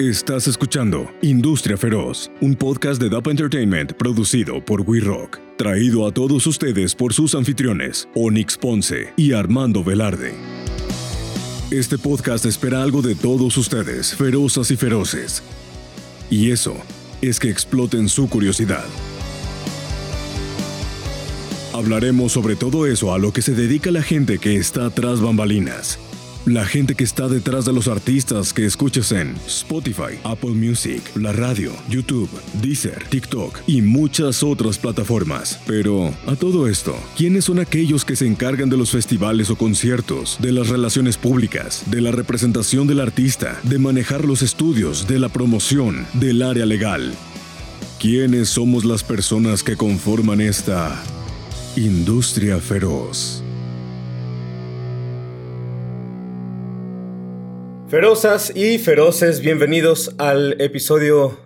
Estás escuchando Industria Feroz, un podcast de DAP Entertainment producido por We Rock, traído a todos ustedes por sus anfitriones, Onyx Ponce y Armando Velarde. Este podcast espera algo de todos ustedes, ferozas y feroces. Y eso es que exploten su curiosidad. Hablaremos sobre todo eso a lo que se dedica la gente que está tras bambalinas la gente que está detrás de los artistas que escuchas en Spotify, Apple Music, la radio, YouTube, Deezer, TikTok y muchas otras plataformas. Pero, a todo esto, ¿quiénes son aquellos que se encargan de los festivales o conciertos, de las relaciones públicas, de la representación del artista, de manejar los estudios, de la promoción, del área legal? ¿Quiénes somos las personas que conforman esta industria feroz? Ferozas y feroces, bienvenidos al episodio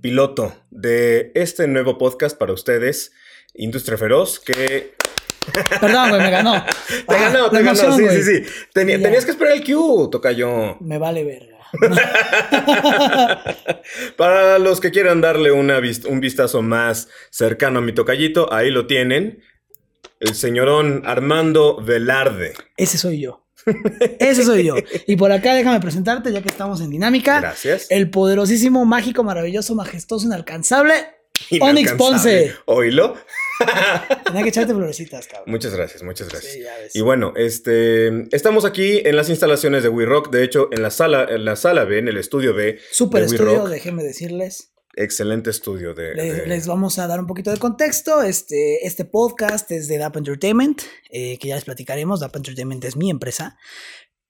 piloto de este nuevo podcast para ustedes, Industria Feroz, que... Perdón, güey, me ganó. te ganó, Ah, te ganó, emoción, sí, sí, sí. Tenías que esperar el cue, tocayo. Me vale verga. Para los que quieran darle una un vistazo más cercano a mi tocayito, ahí lo tienen. El señorón Armando Velarde. Ese soy yo. Ese soy yo. Y por acá déjame presentarte, ya que estamos en dinámica. Gracias. El poderosísimo, mágico, maravilloso, majestuoso, inalcanzable. Onyx. Ponce. Oílo. Tenía que echarte florecitas, cabrón. Muchas gracias, muchas gracias. Sí, ya ves. Y bueno, este, estamos aquí en las instalaciones de We Rock, de hecho, en la sala, en la sala B, en el estudio B. Super de estudio, déjenme decirles. Excelente estudio de. Les, de- les vamos a dar un poquito de contexto. Este, este podcast es de DAP Entertainment, eh, que ya les platicaremos. DAP Entertainment es mi empresa.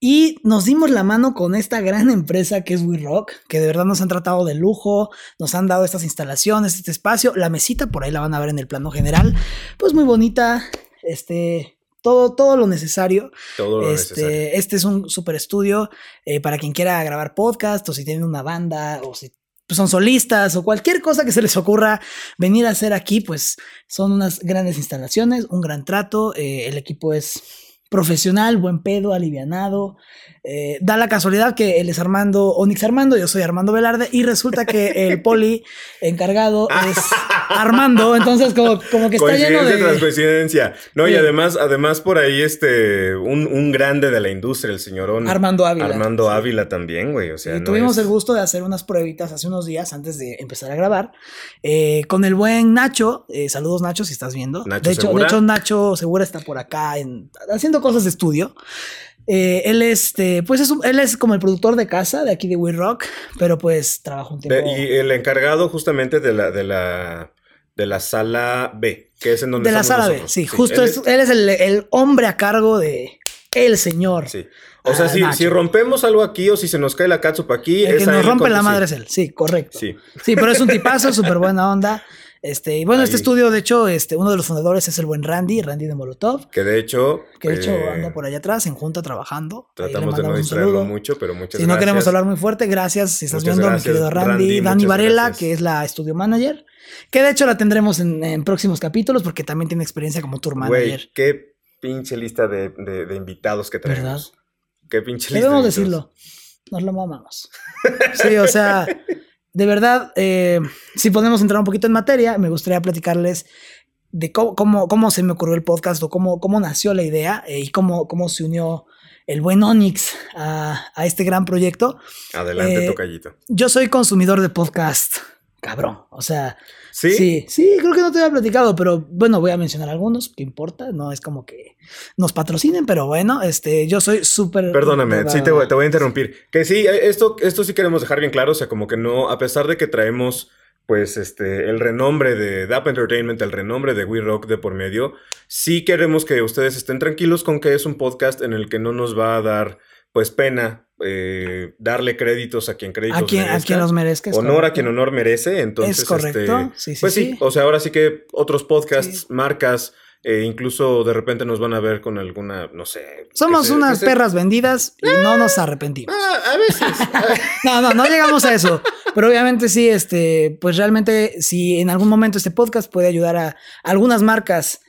Y nos dimos la mano con esta gran empresa que es We Rock, que de verdad nos han tratado de lujo, nos han dado estas instalaciones, este espacio. La mesita por ahí la van a ver en el plano general. Pues muy bonita, este, todo, todo lo necesario. todo lo Este, necesario. este es un super estudio eh, para quien quiera grabar podcast o si tienen una banda o si pues, son solistas o cualquier cosa que se les ocurra venir a hacer aquí, pues son unas grandes instalaciones, un gran trato, eh, el equipo es profesional, buen pedo, alivianado. Eh, da la casualidad que él es Armando, Onyx Armando, yo soy Armando Velarde y resulta que el poli encargado es Armando, entonces como, como que está lleno Coincidencia tras de... coincidencia. No, y además, además por ahí, este, un, un grande de la industria, el señorón Armando Ávila. Armando Sí. Ávila también, güey. O sea, Y no tuvimos es- el gusto de hacer unas pruebitas hace unos días antes de empezar a grabar eh, con el buen Nacho. eh, saludos Nacho si estás viendo. Nacho de, de hecho Nacho Segura está por acá en- haciendo cosas de estudio. Eh, él este, pues es un- él es como el productor de casa de aquí de We Rock, pero pues trabaja un de- tiempo y el encargado justamente de la, de la, de la sala B, que es en donde de la sala B. nosotros. Sí, justo él es, él es el, el hombre a cargo de el señor. Sí. O sea, Ah, si, si rompemos algo aquí o si se nos cae la catsup aquí, El es que nos rompe la sí. madre es él. Sí, correcto. Sí. Sí, pero es un tipazo, súper buena onda. Este, y bueno, este estudio, de hecho, este, uno de los fundadores es el buen Randy, Randy de Molotov, Que de hecho. que de hecho eh, anda por allá atrás, en junta trabajando. Tratamos de no distraerlo mucho, pero muchas Si gracias. no queremos hablar muy fuerte, gracias. Si estás Muchas viendo, gracias, mi querido Randy, Randy, Dani Varela, gracias. que es la studio manager, que de hecho la tendremos en, en próximos capítulos porque también tiene experiencia como tour manager. qué pinche lista de, de- de invitados que ¿Verdad? tenemos. Qué pinche lista. Debemos decirlo. Nos lo mamamos. Sí, o sea, de verdad, eh, si podemos entrar un poquito en materia, me gustaría platicarles de cómo, cómo, cómo se me ocurrió el podcast o cómo, cómo nació la idea eh, y cómo, cómo se unió el buen Onyx a, a este gran proyecto. Adelante, Eh, tocallito. Yo soy consumidor de podcast, cabrón. O sea, ¿Sí? sí, sí, creo que no te había platicado, pero bueno, voy a mencionar algunos, ¿qué importa? No es como que nos patrocinen, pero bueno, este, yo soy súper... Perdóname, sí te voy, te voy a interrumpir. Que sí, eh, esto, esto sí queremos dejar bien claro, o sea, como que no, a pesar de que traemos, pues, este, el renombre de DAP Entertainment, el renombre de We Rock de por medio, sí queremos que ustedes estén tranquilos con que es un podcast en el que no nos va a dar, pues, pena eh, darle créditos a quien créditos A quien, a quien los merezca. honor a quien honor merece. Entonces, Es correcto, este, sí, sí, pues sí, sí. o sea, ahora sí que otros podcasts, Sí. marcas, eh, incluso de repente nos van a ver con alguna, no sé. Somos se- unas se- perras vendidas y no nos arrepentimos. Ah, a veces. No, no, no llegamos a eso. Pero obviamente sí, este, pues realmente si en algún momento este podcast puede ayudar a algunas marcas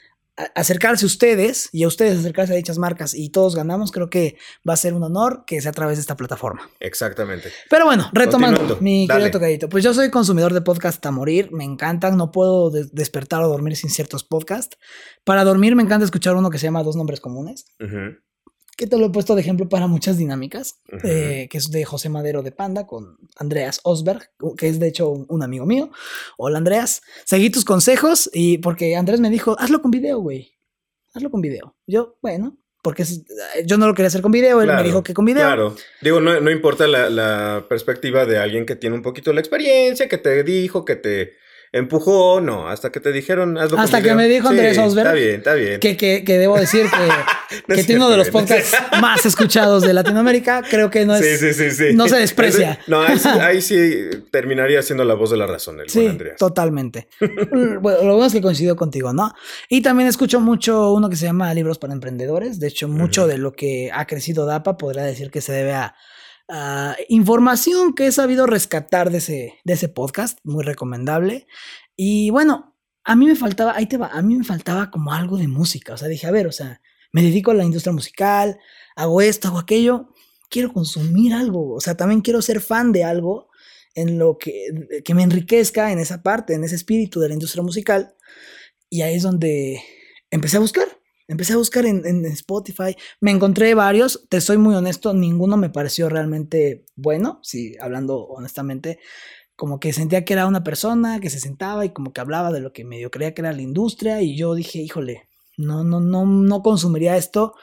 acercarse a ustedes y a ustedes acercarse a dichas marcas y todos ganamos, creo que va a ser un honor que sea a través de esta plataforma. Exactamente. Pero bueno, retomando, mi querido tocadito. Pues yo soy consumidor de podcast a morir, me encantan, no puedo despertar o dormir sin ciertos podcasts. Para dormir me encanta escuchar uno que se llama Dos Nombres Comunes que te lo he puesto de ejemplo para muchas dinámicas, eh, que es de José Madero de Panda con Andreas Osberg, que es de hecho un, amigo mío. Hola Andreas, seguí tus consejos y porque Andrés me dijo, hazlo con video, güey, hazlo con video. Yo, bueno, porque yo no lo quería hacer con video, él me dijo que con video. Claro, digo, no, no importa la, la perspectiva de alguien que tiene un poquito la experiencia, que te dijo, que te empujó, no, hasta que te dijeron, hazlo Hasta que me dijo Andrés Osberg. Está bien, está bien. Que, que, que debo decir que, que tiene uno de los podcasts más escuchados de Latinoamérica. Creo que no es. Sí, sí, sí, No se desprecia. no, ahí sí, terminaría siendo la voz de la razón, el sí, Andrés. Totalmente. bueno, lo bueno es que coincido contigo, ¿no? Y también escucho mucho uno que se llama Libros para Emprendedores. De hecho, mucho de lo que ha crecido DAPA podría decir que se debe a Ah, información que he sabido rescatar de ese, de ese podcast, muy recomendable. Y bueno, a mí me faltaba, ahí te va, a mí me faltaba como algo de música. O sea, dije, a ver, o sea, me dedico a la industria musical, hago esto, hago aquello, quiero consumir algo. O sea, también quiero ser fan de algo en lo que, que me enriquezca en esa parte, en ese espíritu de la industria musical. Y ahí es donde empecé a buscar. Empecé a buscar en, Spotify, me encontré varios, te soy muy honesto, ninguno me pareció realmente bueno, si hablando honestamente, como que sentía que era una persona que se sentaba y como que hablaba de lo que medio creía que era la industria y yo dije, híjole, no, no, no, no consumiría esto.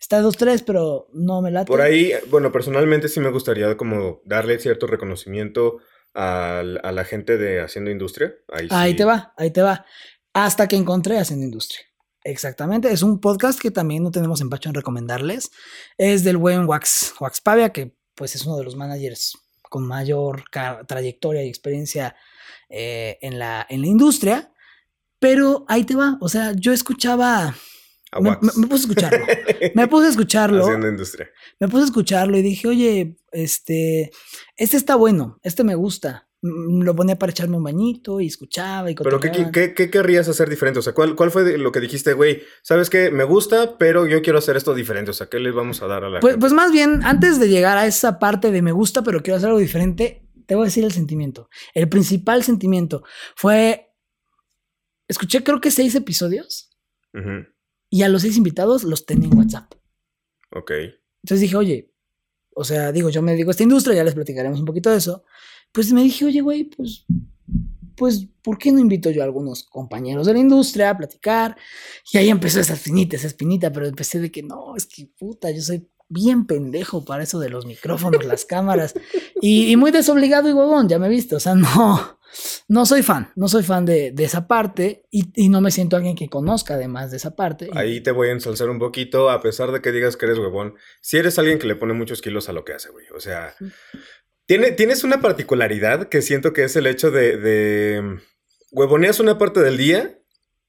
Está dos, tres, pero no me late. Por ahí, bueno, personalmente sí me gustaría como darle cierto reconocimiento a, la gente de Haciendo Industria. Ahí, ahí te va, ahí te va. Hasta que encontré Haciendo Industria. Exactamente, es un podcast que también no tenemos empacho en recomendarles. Es del buen Wax, Wax Pavia, que pues es uno de los managers con mayor trayectoria y experiencia eh, en, la, en la industria. Pero ahí te va, o sea, yo escuchaba... Me, puse a escucharlo. me puse a escucharlo. Haciendo industria. Me puse a escucharlo y dije, oye, este, este está bueno, este me gusta. Mm, lo ponía para echarme un bañito y escuchaba y Pero ¿qué, qué, querrías hacer diferente? O sea, ¿cuál, ¿cuál fue lo que dijiste, güey? ¿Sabes qué? Me gusta, pero yo quiero hacer esto diferente. O sea, ¿qué les vamos a dar a la pues, Pues más bien, antes de llegar a esa parte de me gusta, pero quiero hacer algo diferente, te voy a decir el sentimiento. El principal sentimiento fue... Escuché creo que seis episodios. Y a los seis invitados los tenía en WhatsApp. Ok. Entonces dije, oye, o sea, digo, yo me dedico a esta industria, ya les platicaremos un poquito de eso pues me dije, oye, güey, pues, pues, ¿por qué no invito yo a algunos compañeros de la industria a platicar? Y ahí empezó esa espinita, esa espinita, pero empecé de que no, es que puta, yo soy bien pendejo para eso de los micrófonos, las cámaras, y, muy desobligado y huevón, ya me viste, o sea, no, no soy fan, no soy fan de, esa parte y, y, no me siento alguien que conozca además de esa parte. Ahí te voy a ensalzar un poquito, a pesar de que digas que eres huevón, si eres alguien que le pone muchos kilos a lo que hace, güey, o sea tienes una particularidad que siento que es el hecho de, de huevoneas una parte del día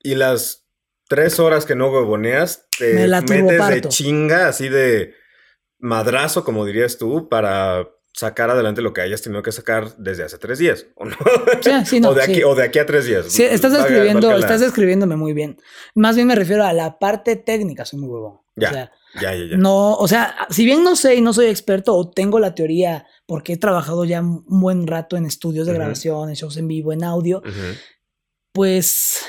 y las tres horas que no huevoneas te metes de chinga, así de madrazo, como dirías tú, para sacar adelante lo que hayas tenido que sacar desde hace tres días, ¿o no? Sí, sí, no, o, de aquí, o de aquí a tres días. Sí, estás escribiendo, estás describiéndome muy bien. Más bien me refiero a la parte técnica, soy muy huevón. Ya, ya, ya, ya. No, o sea, si bien no sé y no soy experto o tengo la teoría porque he trabajado ya un buen rato en estudios de grabación, en shows en vivo, en audio, pues,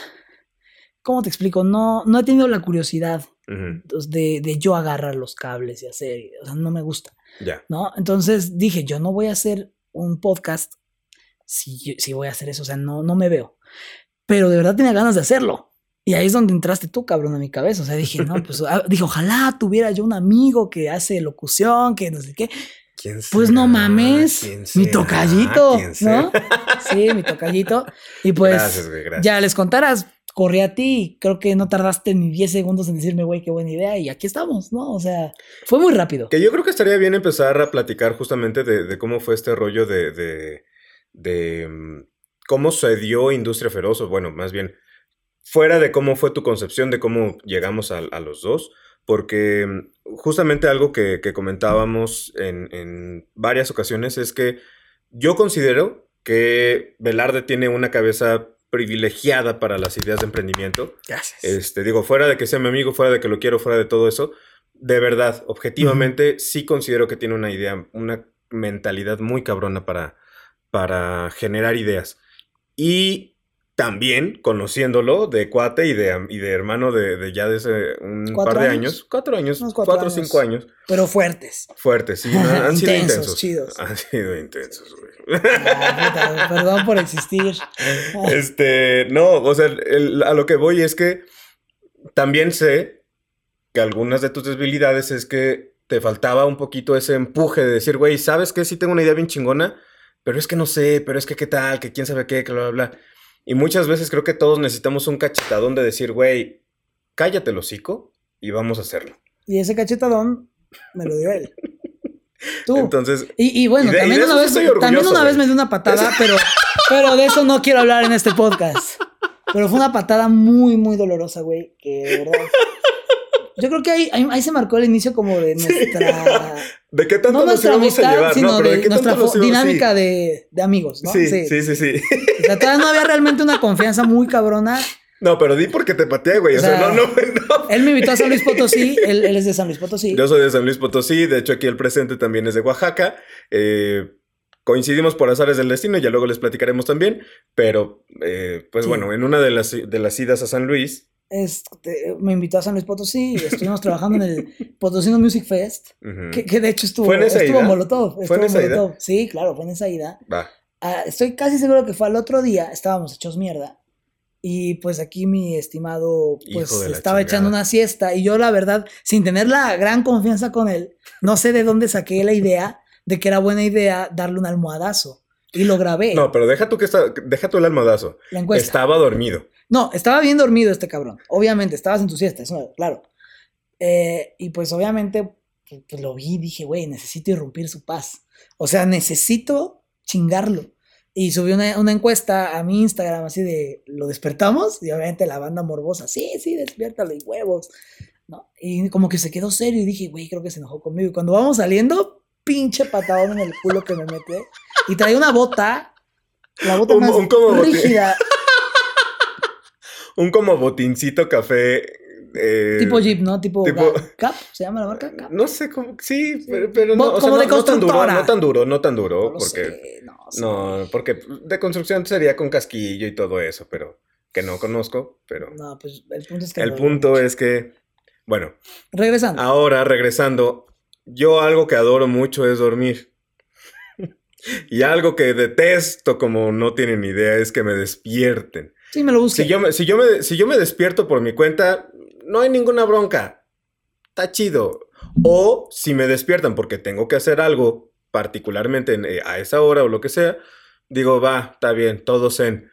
¿cómo te explico? No, no he tenido la curiosidad de, de, yo agarrar los cables y hacer, o sea, no me gusta. Ya. ¿No? Entonces dije, yo no voy a hacer un podcast si, si voy a hacer eso, o sea, no, no me veo. Pero de verdad tenía ganas de hacerlo. Y ahí es donde entraste tú, cabrón, a mi cabeza. O sea, dije, no, pues, ah, dije, ojalá tuviera yo un amigo que hace locución, que no sé qué pues no mames, mi tocallito, ¿no? Sí, mi tocallito. Y pues ya les contarás, corrí a ti creo que no tardaste ni 10 segundos en decirme, güey, qué buena idea y aquí estamos, ¿no? O sea, fue muy rápido. Que yo creo que estaría bien empezar a platicar justamente de, cómo fue este rollo de, de, mm, cómo se dio Industria Feroz, o bueno, más bien, fuera de cómo fue tu concepción de cómo llegamos a, a los dos porque mm, justamente algo que, comentábamos en, varias ocasiones es que yo considero que Velarde tiene una cabeza privilegiada para las ideas de emprendimiento. Gracias. Este, digo, fuera de que sea mi amigo, fuera de que lo quiero, fuera de todo eso, de verdad, objetivamente, sí considero que tiene una idea, una mentalidad muy cabrona para, para generar ideas. Y también conociéndolo de cuate y de, y de hermano de, de ya desde un ¿Cuatro par de años? años, cuatro años, Unos cuatro, cuatro o cinco años, Pero fuertes. fuertes, sí, han, han sido Intensos, intensos. chidos. Han sido intensos, güey. Ah, perdón por existir. Este, no, o sea, el- a lo que voy es que también sé que algunas de tus debilidades es que te faltaba un poquito ese empuje de decir, güey, ¿sabes qué? Sí tengo una idea bien chingona, pero es que no sé, pero es que qué tal, que quién sabe qué, que bla, bla, bla. Y muchas veces creo que todos necesitamos un cachetadón de decir, güey, cállate el hocico y vamos a hacerlo. Y ese cachetadón me lo dio él. Tú. Entonces, y, y bueno, y de- y también, una vez, también una vez me dio una patada, pero, pero de eso no quiero hablar en este podcast. Pero fue una patada muy, muy dolorosa, güey, que de verdad. Yo creo que ahí, ahí, ahí se marcó el inicio como de nuestra. ¿de qué tanto no nos íbamos a amistad, llevar? sino no, pero de, ¿de qué nuestra tanto nos íbamos- dinámica de, de amigos, ¿no? Sí, sí, sí, sí. sí. O sea, todavía no había realmente una confianza muy cabrona. No, pero di porque te pateé, güey. O, O sea, sea, no, no, no. Él me invitó a San Luis Potosí, él, él es de San Luis Potosí. Yo soy de San Luis Potosí, de hecho aquí el presente también es de Oaxaca. Eh, coincidimos por azares del destino, ya luego les platicaremos también, pero eh, pues Sí. bueno, en una de las, de las idas a San Luis, Este, me invitó a San Luis Potosí y estuvimos trabajando en el Potosino Music Fest, ujú, que, que de hecho estuvo, ¿Fue en esa estuvo ida? Molotov. ¿Fue estuvo en esa ida? Molotov. Sí, claro, fue en esa ida. va, Ah, estoy casi seguro que fue al otro día, estábamos hechos mierda. Y pues aquí mi estimado pues estaba echando chingada. una siesta y yo la verdad, sin tener la gran confianza con él, no sé de dónde saqué la idea de que era buena idea darle un almohadazo. Y lo grabé, No, pero deja tú que está, deja tú el almohadazo. la encuesta. Estaba dormido. No, estaba bien dormido este cabrón. Obviamente, estabas en tu siesta, eso, claro. Eh, y pues obviamente pues, lo vi y dije, güey, necesito irrumpir su paz. O sea, necesito chingarlo. Y subí una, una encuesta a mi Instagram así de, ¿lo despertamos? Y obviamente la banda morbosa, sí, sí, despiértalo y huevos. ¿No? Y como que se quedó serio y dije, güey, creo que se enojó conmigo. Y cuando vamos saliendo, pinche patadón en el culo que me mete. Y traía una bota, la bota Un- más un rígida. Un como botincito café. eh, Tipo Jeep, ¿no? Tipo, Cap, ¿se llama la marca? Cap. No sé cómo, sí, pero, pero no, sea, como no, de no tan duro, no tan duro, no tan duro, porque sé, no. No, porque de construcción sería con casquillo y todo eso, pero que no conozco, pero No, pues el punto es que. el punto es que, bueno, Regresando. ahora regresando, yo algo que adoro mucho es dormir. y algo que detesto como no tienen idea es que me despierten. Sí, me lo busqué. Si yo me, si yo me, si yo me despierto por mi cuenta, no hay ninguna bronca. Está chido. O si me despiertan porque tengo que hacer algo, particularmente en- eh, a esa hora o lo que sea, digo, va, está bien, todo zen.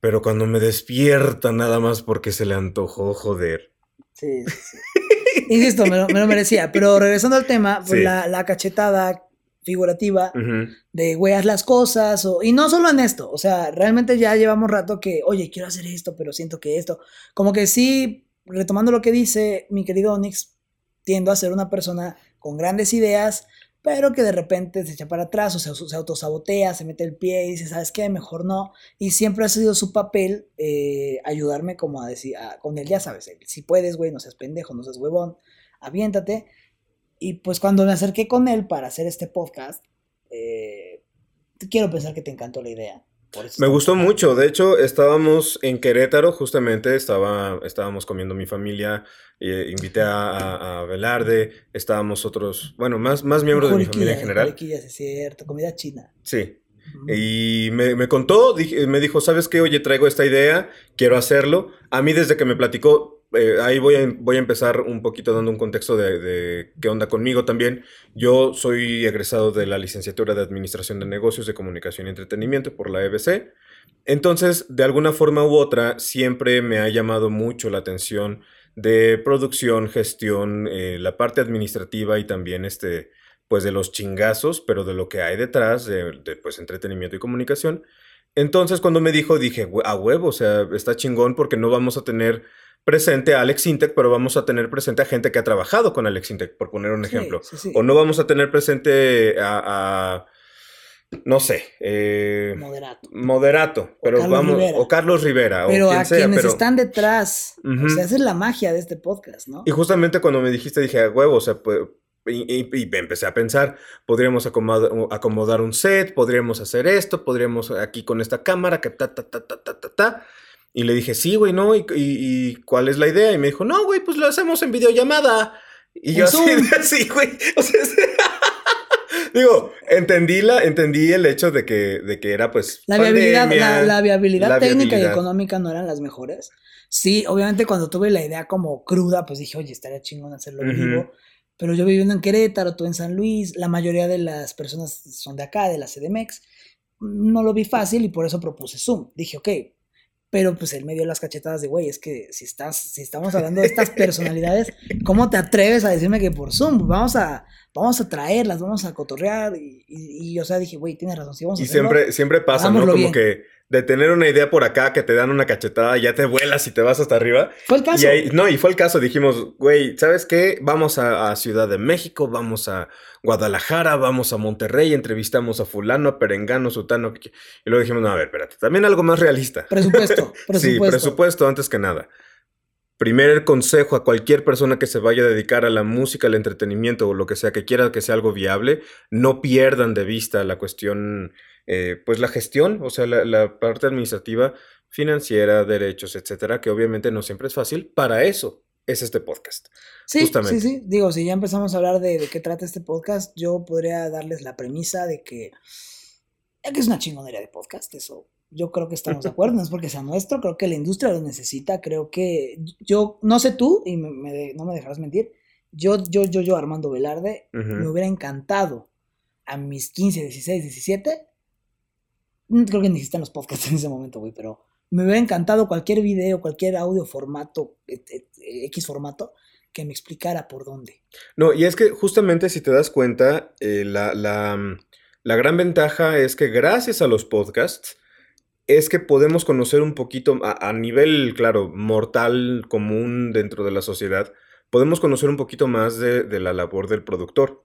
Pero cuando me despiertan nada más porque se le antojó, joder. Sí, sí, sí. Insisto, me lo, me lo merecía. Pero regresando al tema, pues Sí. la, la cachetada figurativa Ujú. de güey, haz las cosas. O, y no solo en esto. O sea, realmente ya llevamos rato que, oye, quiero hacer esto, pero siento que esto. Como que sí, retomando lo que dice mi querido Onyx, tiendo a ser una persona con grandes ideas, pero que de repente se echa para atrás o se, se autosabotea, se mete el pie y dice, ¿sabes qué? Mejor no. Y siempre ha sido su papel eh, ayudarme como a decir, a- con él, ya sabes, el, si puedes, güey, no seas pendejo, no seas huevón, aviéntate. Y pues cuando me acerqué con él para hacer este podcast, eh, quiero pensar que te encantó la idea. Me gustó acá. mucho. De hecho, estábamos en Querétaro, justamente, estaba, estábamos comiendo mi familia, eh, invité a, a, Velarde, estábamos otros, bueno, más, más miembros de mi familia en general. es cierto, comida china. Sí. Y me, me contó, dije- me dijo, ¿sabes qué? Oye, traigo esta idea, quiero hacerlo. A mí desde que me platicó, eh, ahí voy a, voy a empezar un poquito dando un contexto de, qué onda conmigo también. Yo soy egresado de la licenciatura de Administración de Negocios de Comunicación y Entretenimiento por la EBC. Entonces, de alguna forma u otra, siempre me ha llamado mucho la atención de producción, gestión, eh, la parte administrativa y también este, pues de los chingazos, pero de lo que hay detrás de, de, pues entretenimiento y comunicación. Entonces cuando me dijo dije, "Hue- a huevo, o sea, está chingón porque no vamos a tener presente a Alex Intec, pero vamos a tener presente a gente que ha trabajado con Alex Intec, por poner un Sí, ejemplo. sí, sí. O no vamos a tener presente a, a, no sé, eh, Moderato. moderato, pero Carlos vamos, Rivera. o Carlos Rivera, Pero o quien a sea, quienes pero... están detrás, Ujú. o sea, esa es la magia de este podcast, ¿no? Y justamente cuando me dijiste, dije, a huevo, o sea, pues, y, y- y empecé a pensar, podríamos acomodar, acomodar un set, podríamos hacer esto, podríamos aquí con esta cámara, que ta, ta, ta, ta, ta, ta, ta. Y le dije, sí, güey, ¿no? ¿Y, y- y cuál es la idea? Y me dijo, no, güey, pues lo hacemos en videollamada. Y yo así, así, güey. O sea, digo, entendí, la, entendí el hecho de que, de que era, pues, La viabilidad, pandemia, la, la viabilidad la técnica y viabilidad. económica no eran las mejores. Sí, obviamente cuando tuve la idea como cruda, pues dije, oye, estaría chingón hacerlo en Ujú. vivo. Pero yo viviendo en Querétaro, tú en San Luis, la mayoría de las personas son de acá, de la CDMX. No lo vi fácil y por eso propuse Zoom. Dije, ok, pero pues él me dio las cachetadas de, güey, es que si estás, si estamos hablando de estas personalidades, ¿cómo te atreves a decirme que por Zoom? Vamos a, vamos a traerlas, vamos a cotorrear. Y, y, y, o sea, dije, güey, tienes razón, sí, vamos a Y hacerlo. siempre, siempre pasa, ¿no? Como bien. que de tener una idea por acá, que te dan una cachetada, ya te vuelas y te vas hasta arriba. Fue el caso. Y ahí, no, y fue el caso, dijimos, güey, ¿sabes qué? Vamos a, a Ciudad de México, vamos a Guadalajara, vamos a Monterrey, entrevistamos a fulano, a perengano, sutano. Y luego dijimos, no, a ver, espérate, también algo más realista. Presupuesto, Sí, presupuesto. presupuesto antes que nada. Primer consejo a cualquier persona que se vaya a dedicar a la música, al entretenimiento o lo que sea, que quiera que sea algo viable, no pierdan de vista la cuestión, eh, pues la gestión, o sea, la, la parte administrativa, financiera, derechos, etcétera, que obviamente no siempre es fácil. Para eso es este podcast. Sí, justamente. sí, sí. Digo, si ya empezamos a hablar de, de qué trata este podcast, yo podría darles la premisa de que, que es una chingonería de podcast, eso yo creo que estamos de acuerdo, no es porque sea nuestro, creo que la industria lo necesita, creo que yo, no sé tú, y me- me- no me dejarás mentir, yo, yo, yo, yo, Armando Velarde, me hubiera encantado a mis 15, 16, 17, mm, creo que ni existían los podcasts en ese momento, güey, pero me hubiera encantado cualquier video, cualquier audio formato, et- et- X formato, que me explicara por dónde. No, y es que justamente si te das cuenta, eh, la, la, mm, la gran ventaja es que gracias a los podcasts es que podemos conocer un poquito a, nivel, claro, mortal, común dentro de la sociedad, podemos conocer un poquito más de, la labor del productor.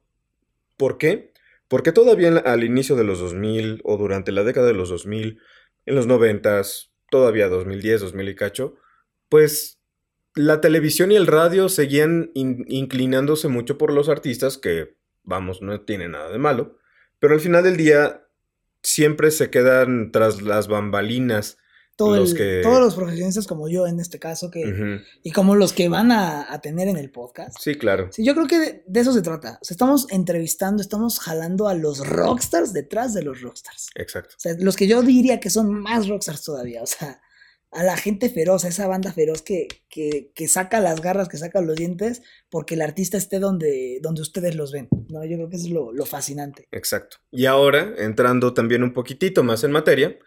¿Por qué? Porque todavía al inicio de los 2000 o durante la década de los 2000, en los 90s, todavía 2010, 2000 y cacho, pues la televisión y el radio seguían in- inclinándose mucho por los artistas, que, vamos, no tiene nada de malo, pero al final del día siempre se quedan tras las bambalinas. Todo Los el- que- Todos los profesionistas como yo en este caso, que, y como los que van a, a tener en el podcast. Sí, claro. Sí, yo creo que de, de eso se trata. O sea, estamos entrevistando, estamos jalando a los rockstars detrás de los rockstars. Exacto. O sea, los que yo diría que son más rockstars todavía. O sea, a la gente feroz, a esa banda feroz que, que, que saca las garras, que saca los dientes, porque el artista esté donde, donde ustedes los ven. No, yo creo que eso es lo, lo fascinante. Exacto. Y ahora, entrando también un poquitito más en materia,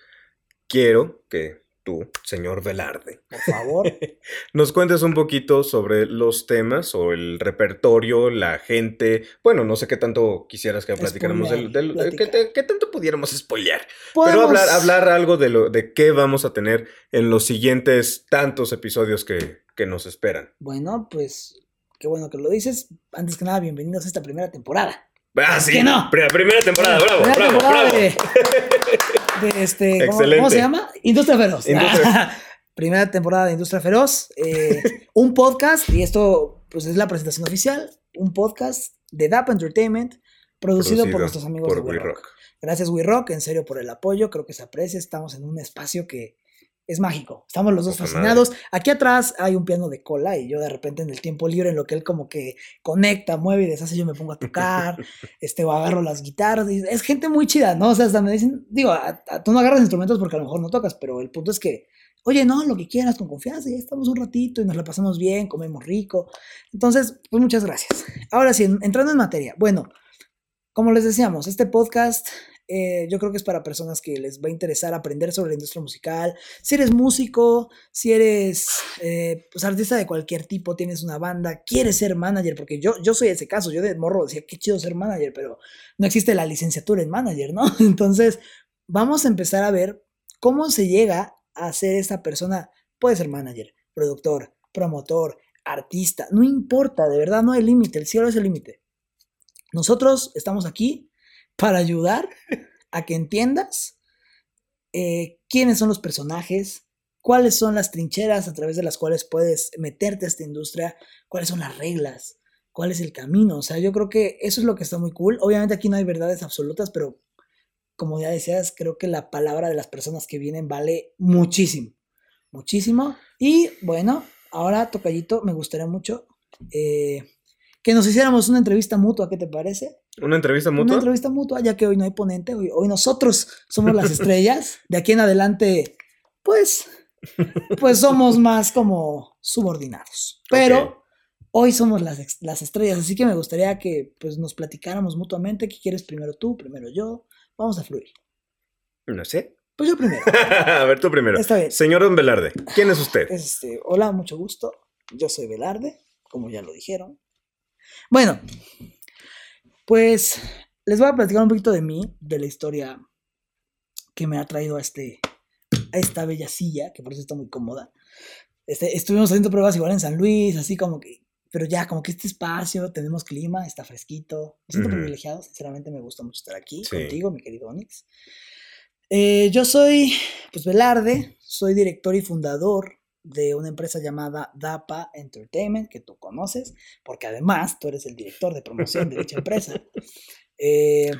quiero que tú, señor Velarde, Por favor. nos cuentes un poquito sobre los temas o el repertorio, la gente. Bueno, no sé qué tanto quisieras que platicáramos del, qué, tanto pudiéramos spoilear. Pero hablar, hablar algo de lo de qué vamos a tener en los siguientes tantos episodios que, que nos esperan. Bueno, pues qué bueno que lo dices. Antes que nada, bienvenidos a esta primera temporada. Ah, sí. ¿Qué no? Pri- Primera temporada, bravo, Primera bravo, temporada bravo. De, de este, ¿cómo, Excelente. cómo se llama? Industria Feroz. Industria- primera temporada de Industria Feroz. eh, un podcast, y esto pues es la presentación oficial, un podcast de DAP Entertainment, producido, por nuestros amigos por de We Rock. Rock. Gracias, We Rock, en serio por el apoyo, creo que se aprecia, estamos en un espacio que es mágico, estamos los dos fascinados. Aquí atrás hay un piano de cola y yo de repente en el tiempo libre, en lo que él como que conecta, mueve y deshace, yo me pongo a tocar, este, o agarro las guitarras, y es gente muy chida, ¿no? O sea, hasta me dicen, digo, a- a- tú no agarras instrumentos porque a lo mejor no tocas, pero el punto es que, oye, no, lo que quieras, con confianza, ya estamos un ratito y nos la pasamos bien, comemos rico. Entonces, pues muchas gracias. Ahora sí, en- entrando en materia, bueno, como les decíamos, este podcast eh, yo creo que es para personas que les va a interesar aprender sobre la industria musical. Si eres músico, si eres eh, pues artista de cualquier tipo, tienes una banda, quieres ser manager, porque yo, yo soy ese caso, yo de morro decía, qué chido ser manager, pero no existe la licenciatura en manager, ¿no? Entonces, vamos a empezar a ver cómo se llega a ser esta persona. Puede ser manager, productor, promotor, artista, no importa, de verdad no hay límite, el cielo es el límite. Nosotros estamos aquí para ayudar a que entiendas eh, quiénes son los personajes, cuáles son las trincheras a través de las cuales puedes meterte a esta industria, cuáles son las reglas, cuál es el camino. O sea, yo creo que eso es lo que está muy cool. Obviamente aquí no hay verdades absolutas, pero como ya decías, creo que la palabra de las personas que vienen vale muchísimo, muchísimo. Y bueno, ahora, Tocayito, me gustaría mucho eh, que nos hiciéramos una entrevista mutua, ¿qué te parece? ¿Una entrevista mutua? Una entrevista mutua, ya que hoy no hay ponente, hoy, hoy nosotros somos las estrellas. De aquí en adelante, pues, pues somos más como subordinados. Pero hoy somos las, las estrellas, así que me gustaría que pues nos platicáramos mutuamente. ¿Qué quieres primero tú, primero yo? Vamos a fluir. No sé. Pues yo primero. a ver, tú primero. Está bien. Señor Don Velarde, ¿quién es usted? Este, hola, mucho gusto. Yo soy Velarde, como ya lo dijeron. Bueno, pues les voy a platicar un poquito de mí, de la historia que me ha traído a, este, a esta bella silla, que por eso está muy cómoda. Este, estuvimos haciendo pruebas igual en San Luis, así como que, pero ya, como que este espacio, tenemos clima, está fresquito. Me siento Ujú. privilegiado, sinceramente me gusta mucho estar aquí Sí. contigo, mi querido Onyx. Eh, yo soy, pues, Velarde, soy director y fundador de una empresa llamada DAPA Entertainment, que tú conoces, porque además tú eres el director de promoción de dicha empresa. Eh,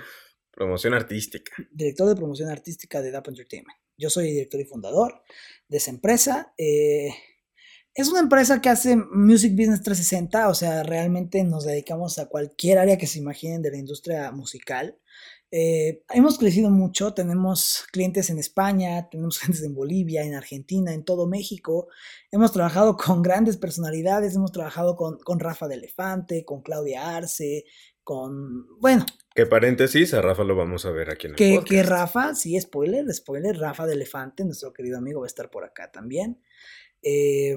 Promoción artística. director de promoción artística de DAPA Entertainment. Yo soy director y fundador de esa empresa. eh, es una empresa que hace Music Business 360, o sea, realmente nos dedicamos a cualquier área que se imaginen de la industria musical. Eh, hemos crecido mucho, tenemos clientes en España, tenemos clientes en Bolivia, en Argentina, en todo México. Hemos trabajado con grandes personalidades, hemos trabajado con, con Rafa de Elefante, con Claudia Arce, con, bueno, Que paréntesis, a Rafa lo vamos a ver aquí en el que, podcast. que Rafa, sí, spoiler, spoiler, Rafa de Elefante, nuestro querido amigo, va a estar por acá también. Eh,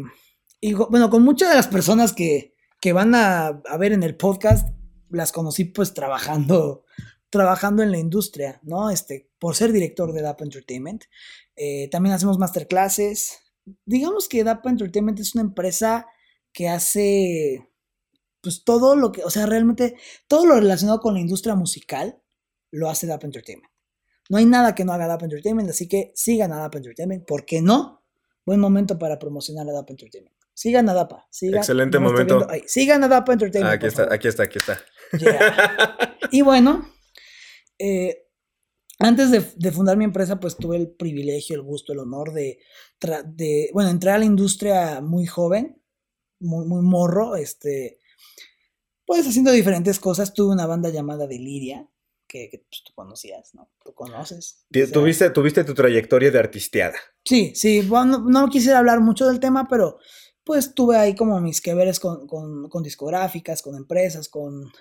y bueno, con muchas de las personas que, que van a, a ver en el podcast, las conocí pues trabajando, trabajando en la industria, ¿no? Este, por ser director de DAPA Entertainment. Eh, también hacemos masterclasses. Digamos que DAPA Entertainment es una empresa que hace pues todo lo que, o sea, realmente todo lo relacionado con la industria musical lo hace DAP Entertainment. No hay nada que no haga DAP Entertainment, así que sigan a DAP Entertainment. ¿Por qué no? Buen momento para promocionar a DAP Entertainment. Sigan a DAPA. Sigan, Excelente momento. Sigan a DAPA Entertainment. Ah, aquí por está, aquí está, aquí está. Yeah. Y bueno, eh, antes de, de fundar mi empresa, pues tuve el privilegio, el gusto, el honor de, bueno, entré a la industria muy joven, muy, muy morro, este, pues haciendo diferentes cosas. Tuve una banda llamada Deliria, que, que, pues, tú conocías, ¿no? Tú conoces. O sea, Tuviste, tuviste tu trayectoria de artisteada. Sí, sí, bueno, no, no quisiera hablar mucho del tema, pero pues tuve ahí como mis que veres con, con- con discográficas, con empresas, con-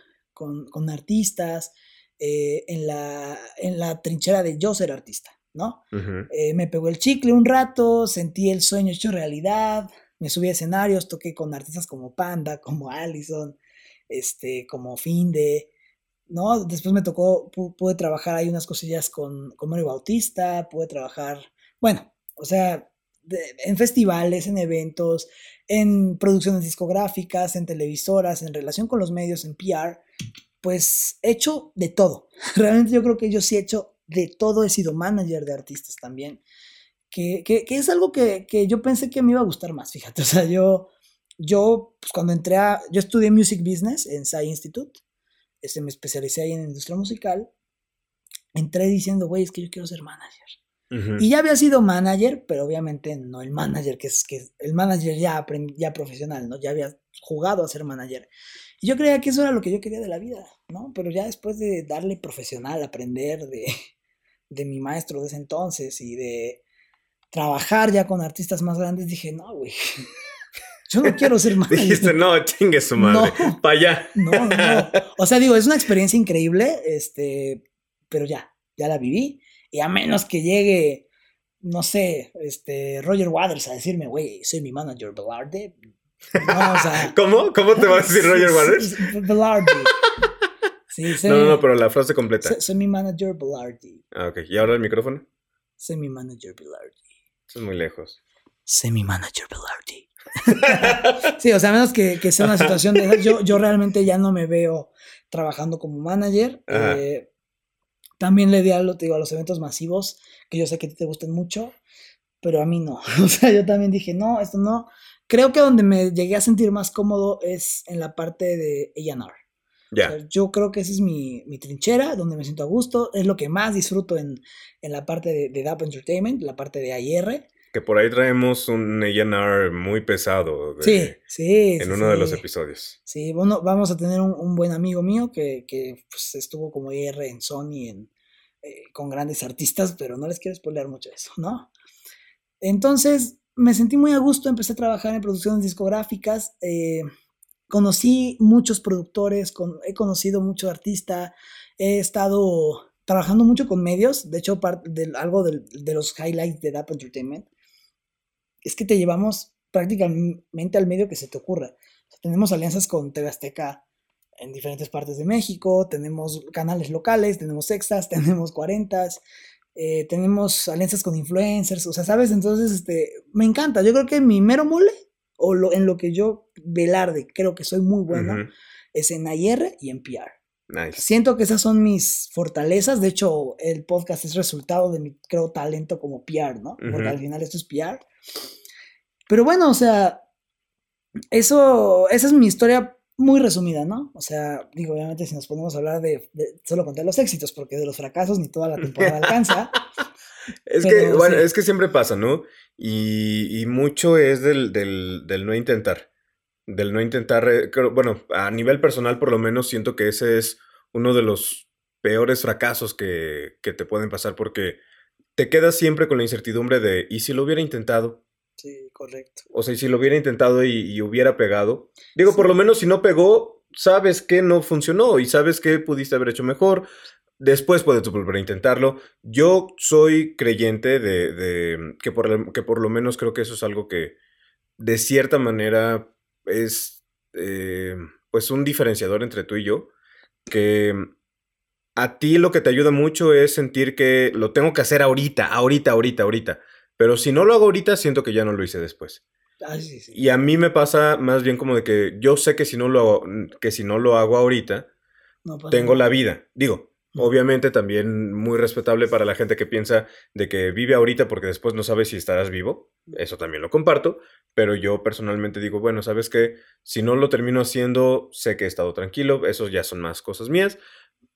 con artistas, eh, en, la, en la trinchera de yo ser artista, ¿no? Eh, me pegó el chicle un rato, sentí el sueño hecho realidad, me subí a escenarios, toqué con artistas como Panda, como Allison, este, como Finde, ¿no? Después me tocó, pu- pude trabajar ahí unas cosillas con, con Mario Bautista, pude trabajar, bueno, o sea, de- en festivales, en eventos, en producciones discográficas, en televisoras, en relación con los medios, en PR, pues he hecho de todo. Realmente yo creo que yo sí he hecho de todo, he sido manager de artistas también, que, que- que es algo que, que yo pensé que me iba a gustar más, fíjate, o sea, yo, yo pues cuando entré a, yo estudié Music Business en SAI Institute, este, me especialicé ahí en industria musical, entré diciendo, güey, es que yo quiero ser manager. Y ya había sido manager, pero obviamente no el manager, que es, que el manager ya, ya profesional, ¿no? Ya había jugado a ser manager. Y yo creía que eso era lo que yo quería de la vida, ¿no? Pero ya después de darle profesional, aprender de, de mi maestro de ese entonces y de trabajar ya con artistas más grandes, dije, no, güey, yo no quiero ser manager. Dijiste, no, chingue su madre. No. Pa' allá. No, no, no. O sea, digo, es una experiencia increíble, este, pero ya, ya la viví. Y a menos que llegue, no sé, este, Roger Waters a decirme, güey, soy mi manager, Velarde. No, o sea. ¿Cómo? ¿Cómo te va a decir Roger Waters? sí, Velarde. Sí, soy, No, no, no, pero la frase completa. soy, soy mi manager, Velarde. Ah, ok. ¿Y ahora el micrófono? Soy mi manager, Velarde. Eso es muy lejos. Soy mi manager, Velarde. Sí, o sea, a menos que, que sea una situación de yo, yo realmente ya no me veo trabajando como manager. Eh, También le di a, lo- te digo, a los eventos masivos, que yo sé que te gustan mucho, pero a mí no. O sea, yo también dije, no, esto no. Creo que donde me llegué a sentir más cómodo es en la parte de A&R. O Ya. sea, yo creo que esa es mi, mi trinchera, donde me siento a gusto, es lo que más disfruto en, en la parte de, de DAP Entertainment, la parte de AIR. Que por ahí traemos un A&R muy pesado de- Sí, sí. en sí, uno de los sí. episodios. Sí, bueno, vamos a tener un, un buen amigo mío que, que, pues, estuvo como IR en Sony en, eh, con grandes artistas, pero no les quiero spoilear mucho eso, ¿no? Entonces me sentí muy a gusto, empecé a trabajar en producciones discográficas, eh, conocí muchos productores, he conocido muchos artistas, he estado trabajando mucho con medios, de hecho parte de, algo de los highlights de DAP Entertainment es que te llevamos prácticamente al medio que se te ocurra. O sea, tenemos alianzas con TV Azteca en diferentes partes de México, tenemos canales locales, tenemos extras, tenemos 40, eh, tenemos alianzas con influencers, o sea, ¿sabes? Entonces, este, me encanta. Yo creo que mi mero mole, o lo, en lo que yo, Velarde, creo que soy muy bueno, es en AR y en PR. Nice. Siento que esas son mis fortalezas. De hecho, el podcast es resultado de mi, creo, talento como PR, ¿no? Porque al final esto es PR. Pero bueno, o sea, eso, esa es mi historia muy resumida, ¿no? O sea, digo, obviamente si nos ponemos a hablar de, de- solo contar los éxitos, porque de los fracasos ni toda la temporada alcanza. Es que, bueno, sí. es que siempre pasa, ¿no? Y, y mucho es del, del, del no intentar. Del no intentar, eh, bueno, a nivel personal por lo menos siento que ese es uno de los peores fracasos que, que te pueden pasar porque te quedas siempre con la incertidumbre de, ¿y si lo hubiera intentado? Sí, correcto. O sea, y si lo hubiera intentado y, y hubiera pegado. Digo, por lo menos si no pegó, sabes que no funcionó y sabes que pudiste haber hecho mejor. Después puedes volver a intentarlo. Yo soy creyente de, de que, por, que por lo menos creo que eso es algo que de cierta manera es eh, pues un diferenciador entre tú y yo. Que a ti lo que te ayuda mucho es sentir que lo tengo que hacer ahorita, ahorita, ahorita, ahorita. Pero si no lo hago ahorita, siento que ya no lo hice después. Ay, sí, sí. Y a mí me pasa más bien como de que yo sé que si no lo hago, que si no lo hago ahorita, No tengo la vida. Digo, obviamente también muy respetable para la gente que piensa de que vive ahorita porque después no sabes si estarás vivo. Eso también lo comparto. Pero yo personalmente digo, bueno, ¿sabes qué? Si no lo termino haciendo, sé que he estado tranquilo. Eso ya son más cosas mías.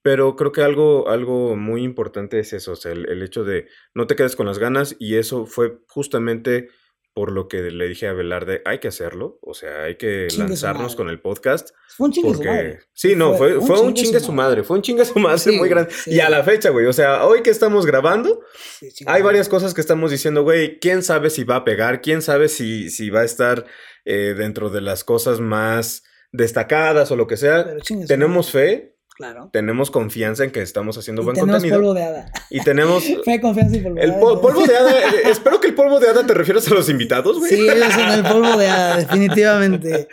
Pero creo que algo, algo muy importante es eso, o sea, el, el hecho de no te quedes con las ganas y eso fue justamente por lo que le dije a Velarde, hay que hacerlo, o sea, hay que Chingue su lanzarnos con el podcast. Fue un chingue su Porque, madre. sí, no, fue, fue un chingue su madre. madre, fue un chingue su madre Sí, muy grande. sí. Y a la fecha, güey, o sea, hoy que estamos grabando, Sí, hay su varias cosas que estamos diciendo, güey, quién sabe si va a pegar, quién sabe si, si va a estar eh, dentro de las cosas más destacadas o lo que sea. Su Tenemos fe, Claro. tenemos confianza en que estamos haciendo Y buen tenemos contenido. polvo de hada. Y tenemos Fe, confianza y polvo el de pol- hada. polvo de hada. eh, espero que el polvo de hada te refieras a los invitados, güey. Sí, ellos son el polvo de hada, definitivamente.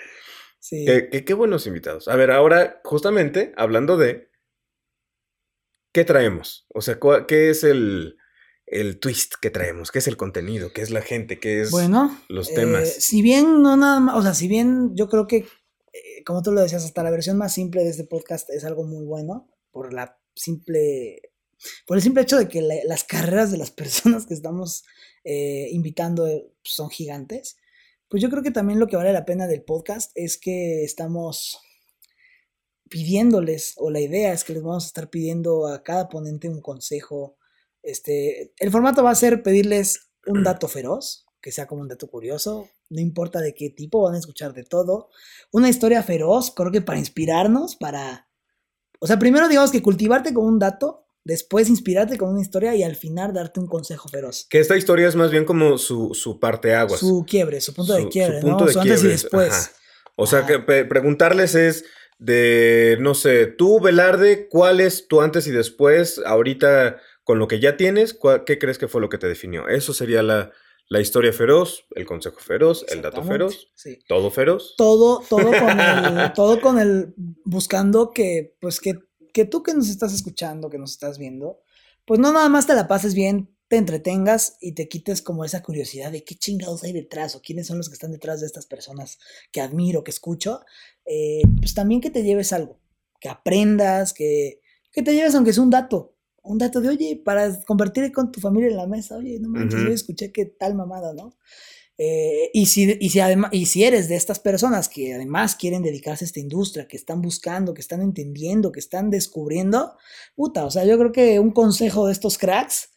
Sí. Qué, qué- qué buenos invitados. A ver, ahora, justamente, hablando de. ¿Qué traemos? O sea, ¿qué es el, el twist que traemos? ¿Qué es el contenido? ¿Qué es la gente? ¿Qué es Bueno, los eh, temas? si bien no nada más, o sea, si bien yo creo que, eh, como tú lo decías, hasta la versión más simple de este podcast es algo muy bueno, por la simple, por el simple hecho de que la- las carreras de las personas que estamos eh, invitando eh, son gigantes, pues yo creo que también lo que vale la pena del podcast es que estamos pidiéndoles, o la idea es que les vamos a estar pidiendo a cada ponente un consejo. Este, el formato va a ser pedirles un dato feroz, que sea como un dato curioso, no importa de qué tipo, van a escuchar de todo. Una historia feroz, creo que para inspirarnos, para... O sea, primero digamos que cultivarte con un dato, después inspirarte con una historia y al final darte un consejo feroz. Que esta historia es más bien como su, su parteaguas. Su quiebre, su punto Su- de su quiebre, punto ¿no? de Su antes y después. ajá. O sea, Ajá. que preguntarles es de, no sé, tú, Velarde, ¿cuál es tu antes y después? Ahorita, con lo que ya tienes, ¿cuál- ¿qué crees que fue lo que te definió? Eso sería la, la historia feroz, el consejo feroz, el dato feroz, Sí. todo feroz. todo, todo con el, todo con el, buscando que, pues que, que tú que nos estás escuchando, que nos estás viendo, pues no nada más te la pases bien, te entretengas y te quites como esa curiosidad de qué chingados hay detrás o quiénes son los que están detrás de estas personas que admiro, que escucho, eh, pues también que te lleves algo, que aprendas, que, que te lleves aunque sea un dato. Un dato de, oye, para compartir con tu familia en la mesa, oye, no manches, yo escuché que tal mamada, ¿no? Eh, y, si, y, si y si eres de estas personas que además quieren dedicarse a esta industria, que están buscando, que están entendiendo, que están descubriendo, puta, o sea, yo creo que un consejo de estos cracks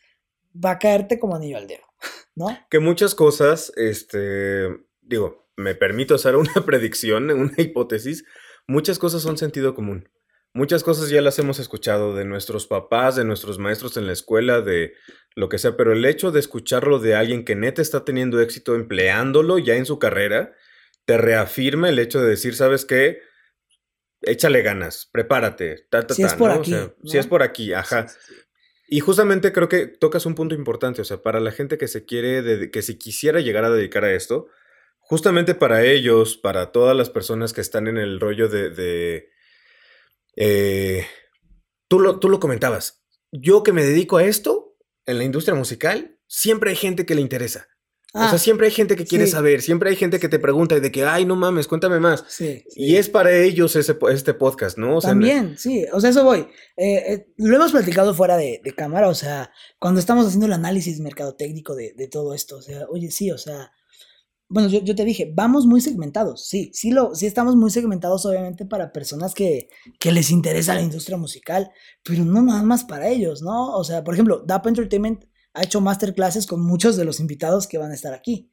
va a caerte como anillo al dedo, ¿no? Que muchas cosas, este, digo, me permito hacer una predicción, una hipótesis, muchas cosas son sentido común. Muchas cosas ya las hemos escuchado de nuestros papás, de nuestros maestros en la escuela, de lo que sea, pero el hecho de escucharlo de alguien que neta está teniendo éxito empleándolo ya en su carrera, te reafirma el hecho de decir, ¿sabes qué? Échale ganas, prepárate, si es por aquí. Si es por aquí, ajá. Y justamente creo que tocas un punto importante, o sea, para la gente que se quiere, que si quisiera llegar a dedicar a esto, justamente para ellos, para todas las personas que están en el rollo de eh, tú, lo, tú lo comentabas. Yo que me dedico a esto, en la industria musical, siempre hay gente que le interesa. o sea, ah, siempre hay gente que quiere saber, siempre hay gente que te pregunta de que, ay, no mames, cuéntame más. Y es para ellos ese, este podcast, ¿no? También, sí, o sea, eso voy. Eh, eh, lo hemos platicado fuera de, cámara, o sea, cuando estamos haciendo el análisis mercadotécnico de, de todo esto, o sea, oye, sí, o sea, bueno, yo, te dije, vamos muy segmentados, sí, sí, lo, sí estamos muy segmentados obviamente para personas que, que les interesa la industria musical, pero no nada más para ellos, ¿no? O sea, por ejemplo, DAP Entertainment ha hecho masterclasses con muchos de los invitados que van a estar aquí.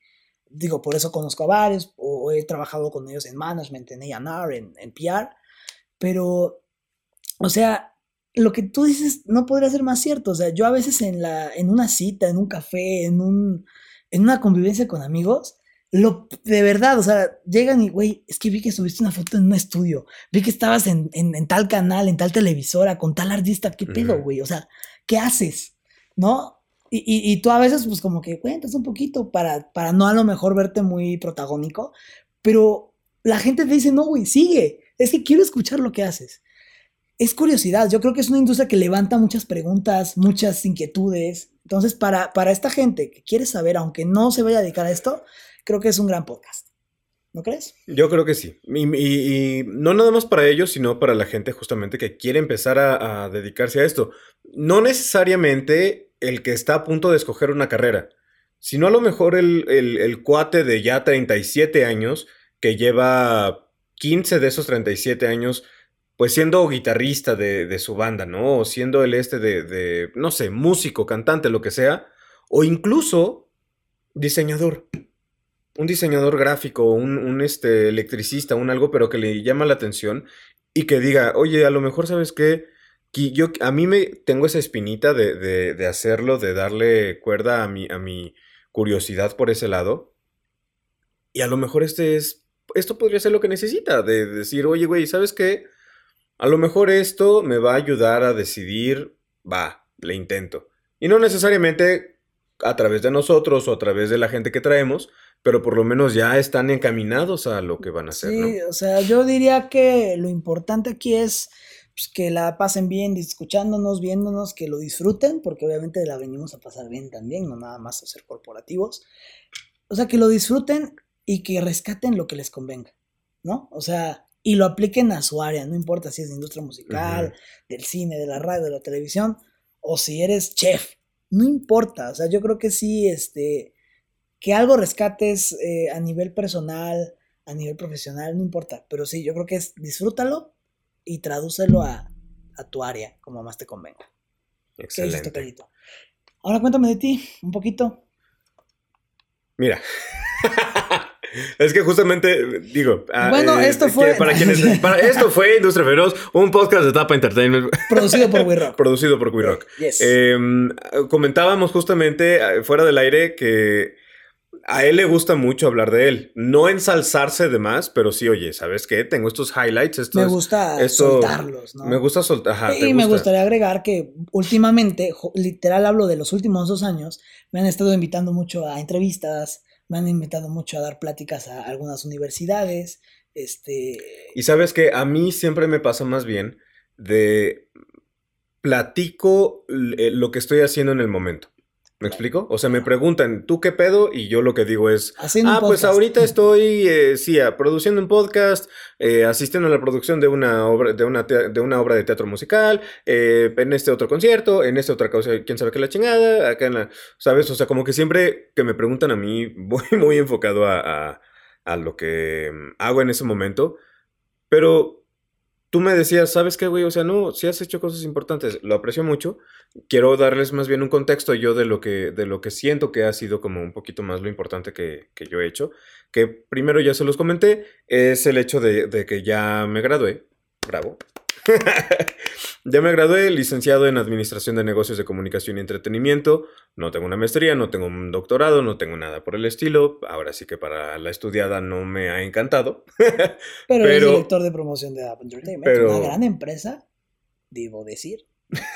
Digo, por eso conozco a varios, o he trabajado con ellos en management, en A&R, en, en PR, pero, o sea, lo que tú dices no podría ser más cierto. O sea, yo a veces en, la, en una cita, en un café, en, un, en una convivencia con amigos, lo, de verdad, o sea, llegan y, güey, es que vi que subiste una foto en un estudio, vi que estabas en, en, tal canal, en tal televisora, con tal artista, ¿qué pedo, güey? O sea, ¿qué haces? ¿No? Y, y, y, tú a veces, pues como que cuentas un poquito para, para no a lo mejor verte muy protagónico, pero la gente te dice, no, güey, sigue, es que quiero escuchar lo que haces. Es curiosidad, yo creo que es una industria que levanta muchas preguntas, muchas inquietudes. Entonces, para, para esta gente que quiere saber, aunque no se vaya a dedicar a esto, creo que es un gran podcast. ¿No crees? Yo creo que sí. Y, no nada más para ellos, sino para la gente justamente que quiere empezar a, dedicarse a esto. No necesariamente el que está a punto de escoger una carrera, sino a lo mejor el, el cuate de ya 37 años que lleva 15 de esos 37 años pues siendo guitarrista de, su banda, ¿no? O siendo el este de, de, no sé, músico, cantante, lo que sea. O incluso diseñador un diseñador gráfico, un, un, este, electricista, un algo, pero que le llama la atención y que diga, oye, a lo mejor sabes qué, que yo, a mí me tengo esa espinita de, de, de, hacerlo, de darle cuerda a mi, a mi curiosidad por ese lado. Y a lo mejor este es, esto podría ser lo que necesita, de decir, oye, güey, ¿sabes qué? A lo mejor esto me va a ayudar a decidir, va, le intento. Y no necesariamente a través de nosotros o a través de la gente que traemos, pero por lo menos ya están encaminados a lo que van a hacer. Sí, o sea, yo diría que lo importante aquí es pues, que la pasen bien escuchándonos, viéndonos, que lo disfruten, porque obviamente la venimos a pasar bien también, no nada más a ser corporativos. O sea, que lo disfruten y que rescaten lo que les convenga, ¿no? O sea, y lo apliquen a su área, no importa si es de industria musical, del cine, de la radio, de la televisión, o si eres chef, no importa, o sea, yo creo que sí, este, que algo rescates eh, a nivel personal, a nivel profesional, no importa. Pero sí, yo creo que es disfrútalo y tradúcelo a, tu área, como más te convenga. Excelente. ¿Qué Ahora cuéntame de ti, un poquito. Mira. Es que justamente, digo. Ah, bueno, eh, esto fue. Para quienes, esto fue Industria Feroz, un podcast de Tapa Entertainment. Producido por We Rock. Producido por We Rock. Em, comentábamos justamente eh, fuera del aire que a él le gusta mucho hablar de él. No ensalzarse de más, pero sí, oye, ¿sabes qué? Tengo estos highlights. me gusta soltarlos, ¿no? Me gusta soltar. Y me gustaría agregar que últimamente, literal hablo de los últimos dos años, me han estado invitando mucho a entrevistas, me han invitado mucho a dar pláticas a algunas universidades. Este. Y sabes que a mí siempre me pasa más bien de platico eh, lo que estoy haciendo en el momento. ¿Me explico? O sea, me preguntan, ¿tú qué pedo? Y yo lo que digo es, Haciendo un ah, pues ahorita estoy, eh, sí, produciendo un podcast, eh, asistiendo a la producción de una obra de una, de una obra de teatro musical, eh, en este otro concierto, en esta otra cosa, quién sabe qué la chingada, acá en la, ¿sabes? O sea, como que siempre que me preguntan a mí, voy muy enfocado a, a- a lo que mm, hago en ese momento, pero tú me decías, ¿sabes qué, güey? O sea, no, si has hecho cosas importantes, lo aprecio mucho. Quiero darles más bien un contexto yo de lo que, de lo que siento que ha sido como un poquito más lo importante que, que yo he hecho. Que primero ya se los comenté, es el hecho de, de que ya me gradué. Bravo. ya me gradué, licenciado en Administración de Negocios de Comunicación y Entretenimiento. No tengo una maestría, no tengo un doctorado, no tengo nada por el estilo. Ahora sí que para la estudiada no me ha encantado. Pero, eres pero- director de promoción de App Entertainment, pero- una gran empresa, debo decir,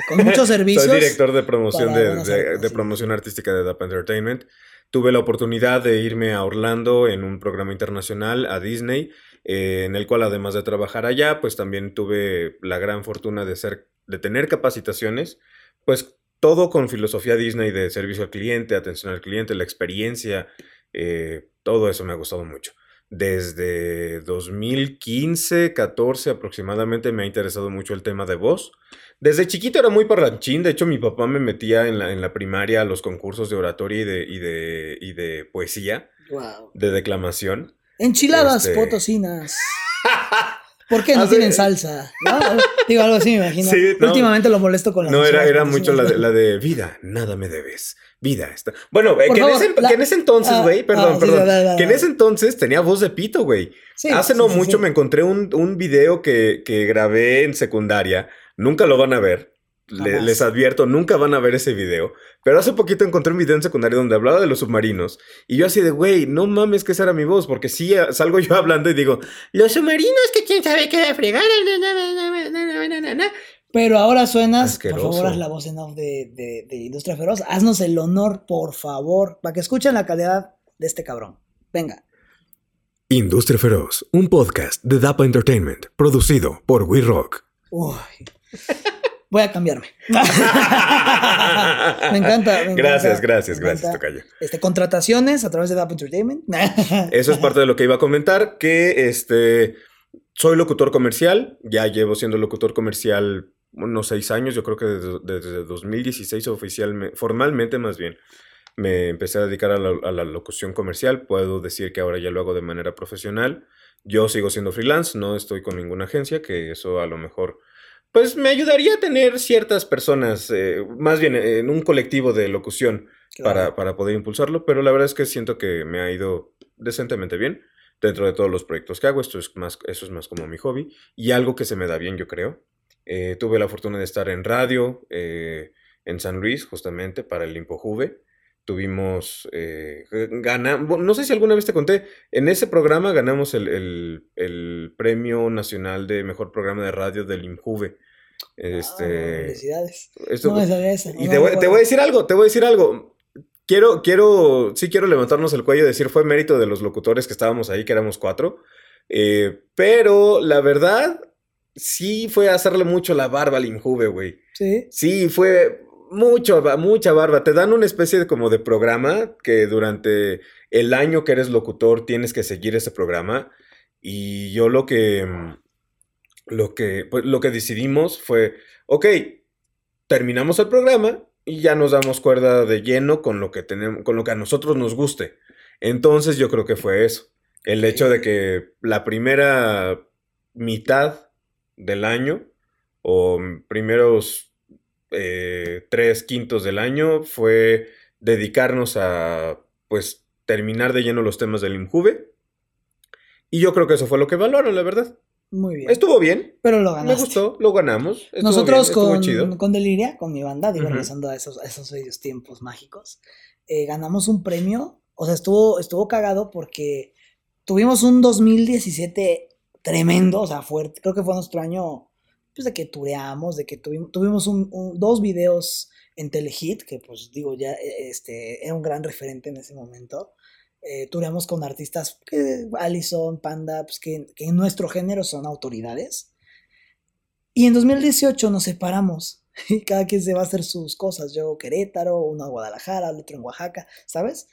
con muchos servicios. Soy director de promoción de, de- de sí. promoción artística de DAP Entertainment. Tuve la oportunidad de irme a Orlando en un programa internacional a Disney, eh, en el cual además de trabajar allá, pues también tuve la gran fortuna de ser, de tener capacitaciones, pues todo con filosofía Disney de servicio al cliente, atención al cliente, la experiencia, eh, todo eso me ha gustado mucho. Desde 2015, 14 aproximadamente me ha interesado mucho el tema de voz. Desde chiquito era muy parlanchín, de hecho mi papá me metía en la, en la primaria a los concursos de oratoria y de, y de, y de poesía, Wow. de declamación. Enchiladas Este- potosinas. ¿Por qué no Hace- tienen salsa? ¿No? Digo, algo así me imagino. Sí, no. Últimamente lo molesto con las No, era, era mucho la de, la de vida, nada me debes. Vida está. Bueno, eh, que, favor, en ese, la- que en ese entonces, Ah, güey, perdón, ah, sí, perdón. da, que en ese entonces tenía voz de pito, güey. Sí, Hace no mucho me encontré un, un video que, que grabé en secundaria. Nunca lo van a ver. Les advierto, nunca van a ver ese video. Pero hace poquito encontré un video en secundario donde hablaba de los submarinos. Y yo así de, güey, no mames que esa era mi voz. Porque sí eh, salgo yo hablando y digo, los submarinos que quién sabe qué de fregar. Pero ahora suenas, por favor, haz la voz en off de, de, de Industria Feroz. Haznos el honor, por favor, para que escuchen la calidad de este cabrón. Venga. Industria Feroz, un podcast de DAPA Entertainment, producido por We Rock. Uy. Voy a cambiarme. me encanta. me Gracias, encanta, gracias, me gracias. Tocayo. Este, contrataciones a través de Dap Entertainment. Eso es parte de lo que iba a comentar, que este, soy locutor comercial, ya llevo siendo locutor comercial unos seis años, yo creo que desde, desde 2016 oficialmente, formalmente más bien, me empecé a dedicar a la, a la locución comercial, puedo decir que ahora ya lo hago de manera profesional, yo sigo siendo freelance, no estoy con ninguna agencia, que eso a lo mejor... Pues me ayudaría a tener ciertas personas, eh, más bien en un colectivo de locución, para, para poder impulsarlo, pero la verdad es que siento que me ha ido decentemente bien dentro de todos los proyectos que hago. Esto es más, eso es más como mi hobby y algo que se me da bien, yo creo. Eh, tuve la fortuna de estar en radio eh, en San Luis, justamente para el Impojuve. Tuvimos, eh, gana, bu- no sé si alguna vez te conté, en ese programa ganamos el, el- el premio nacional de mejor programa de radio del Imjuve. Ah, Este, felicidades. esto- No me sabía eso. y no te voy, te voy a decir algo, te voy a decir algo. Quiero, quiero, sí quiero levantarnos el cuello y decir, fue mérito de los locutores que estábamos ahí, que éramos cuatro. Eh, pero la verdad, sí fue hacerle mucho la barba al Injuve, güey. Sí. Sí, fue mucho, mucha barba. Te dan una especie de como de programa que durante el año que eres locutor tienes que seguir ese programa. Y yo lo que, mm, lo que, pues, lo que decidimos fue, ok, terminamos el programa y ya nos damos cuerda de lleno con lo que tenemos, con lo que a nosotros nos guste. Entonces yo creo que fue eso. El hecho de que la primera mitad del año o primeros eh, tres quintos del año fue dedicarnos a pues terminar de lleno los temas del IMJUVE. Y yo creo que eso fue lo que valoraron, la verdad. Muy bien. Estuvo bien, Pero lo me ganaste. gustó, lo ganamos. estuvo Nosotros bien, con, chido. con Deliria, con mi banda, digo, Ujú. regresando a esos, a esos bellos tiempos mágicos, eh, ganamos un premio. O sea, estuvo, estuvo cagado porque tuvimos un 2017 tremendo, o sea, fuerte. Creo que fue nuestro año, pues, de que tureamos, de que tuvimos, tuvimos un- un- dos videos en Telehit, que, pues, digo, ya eh, este, era un gran referente en ese momento. Eh, tureamos con artistas que Allison, Panda, pues, que, que en nuestro género son autoridades. Y en 2018 nos separamos. Y cada quien se va a hacer sus cosas. Yo Querétaro, uno a Guadalajara, el otro en Oaxaca, ¿sabes?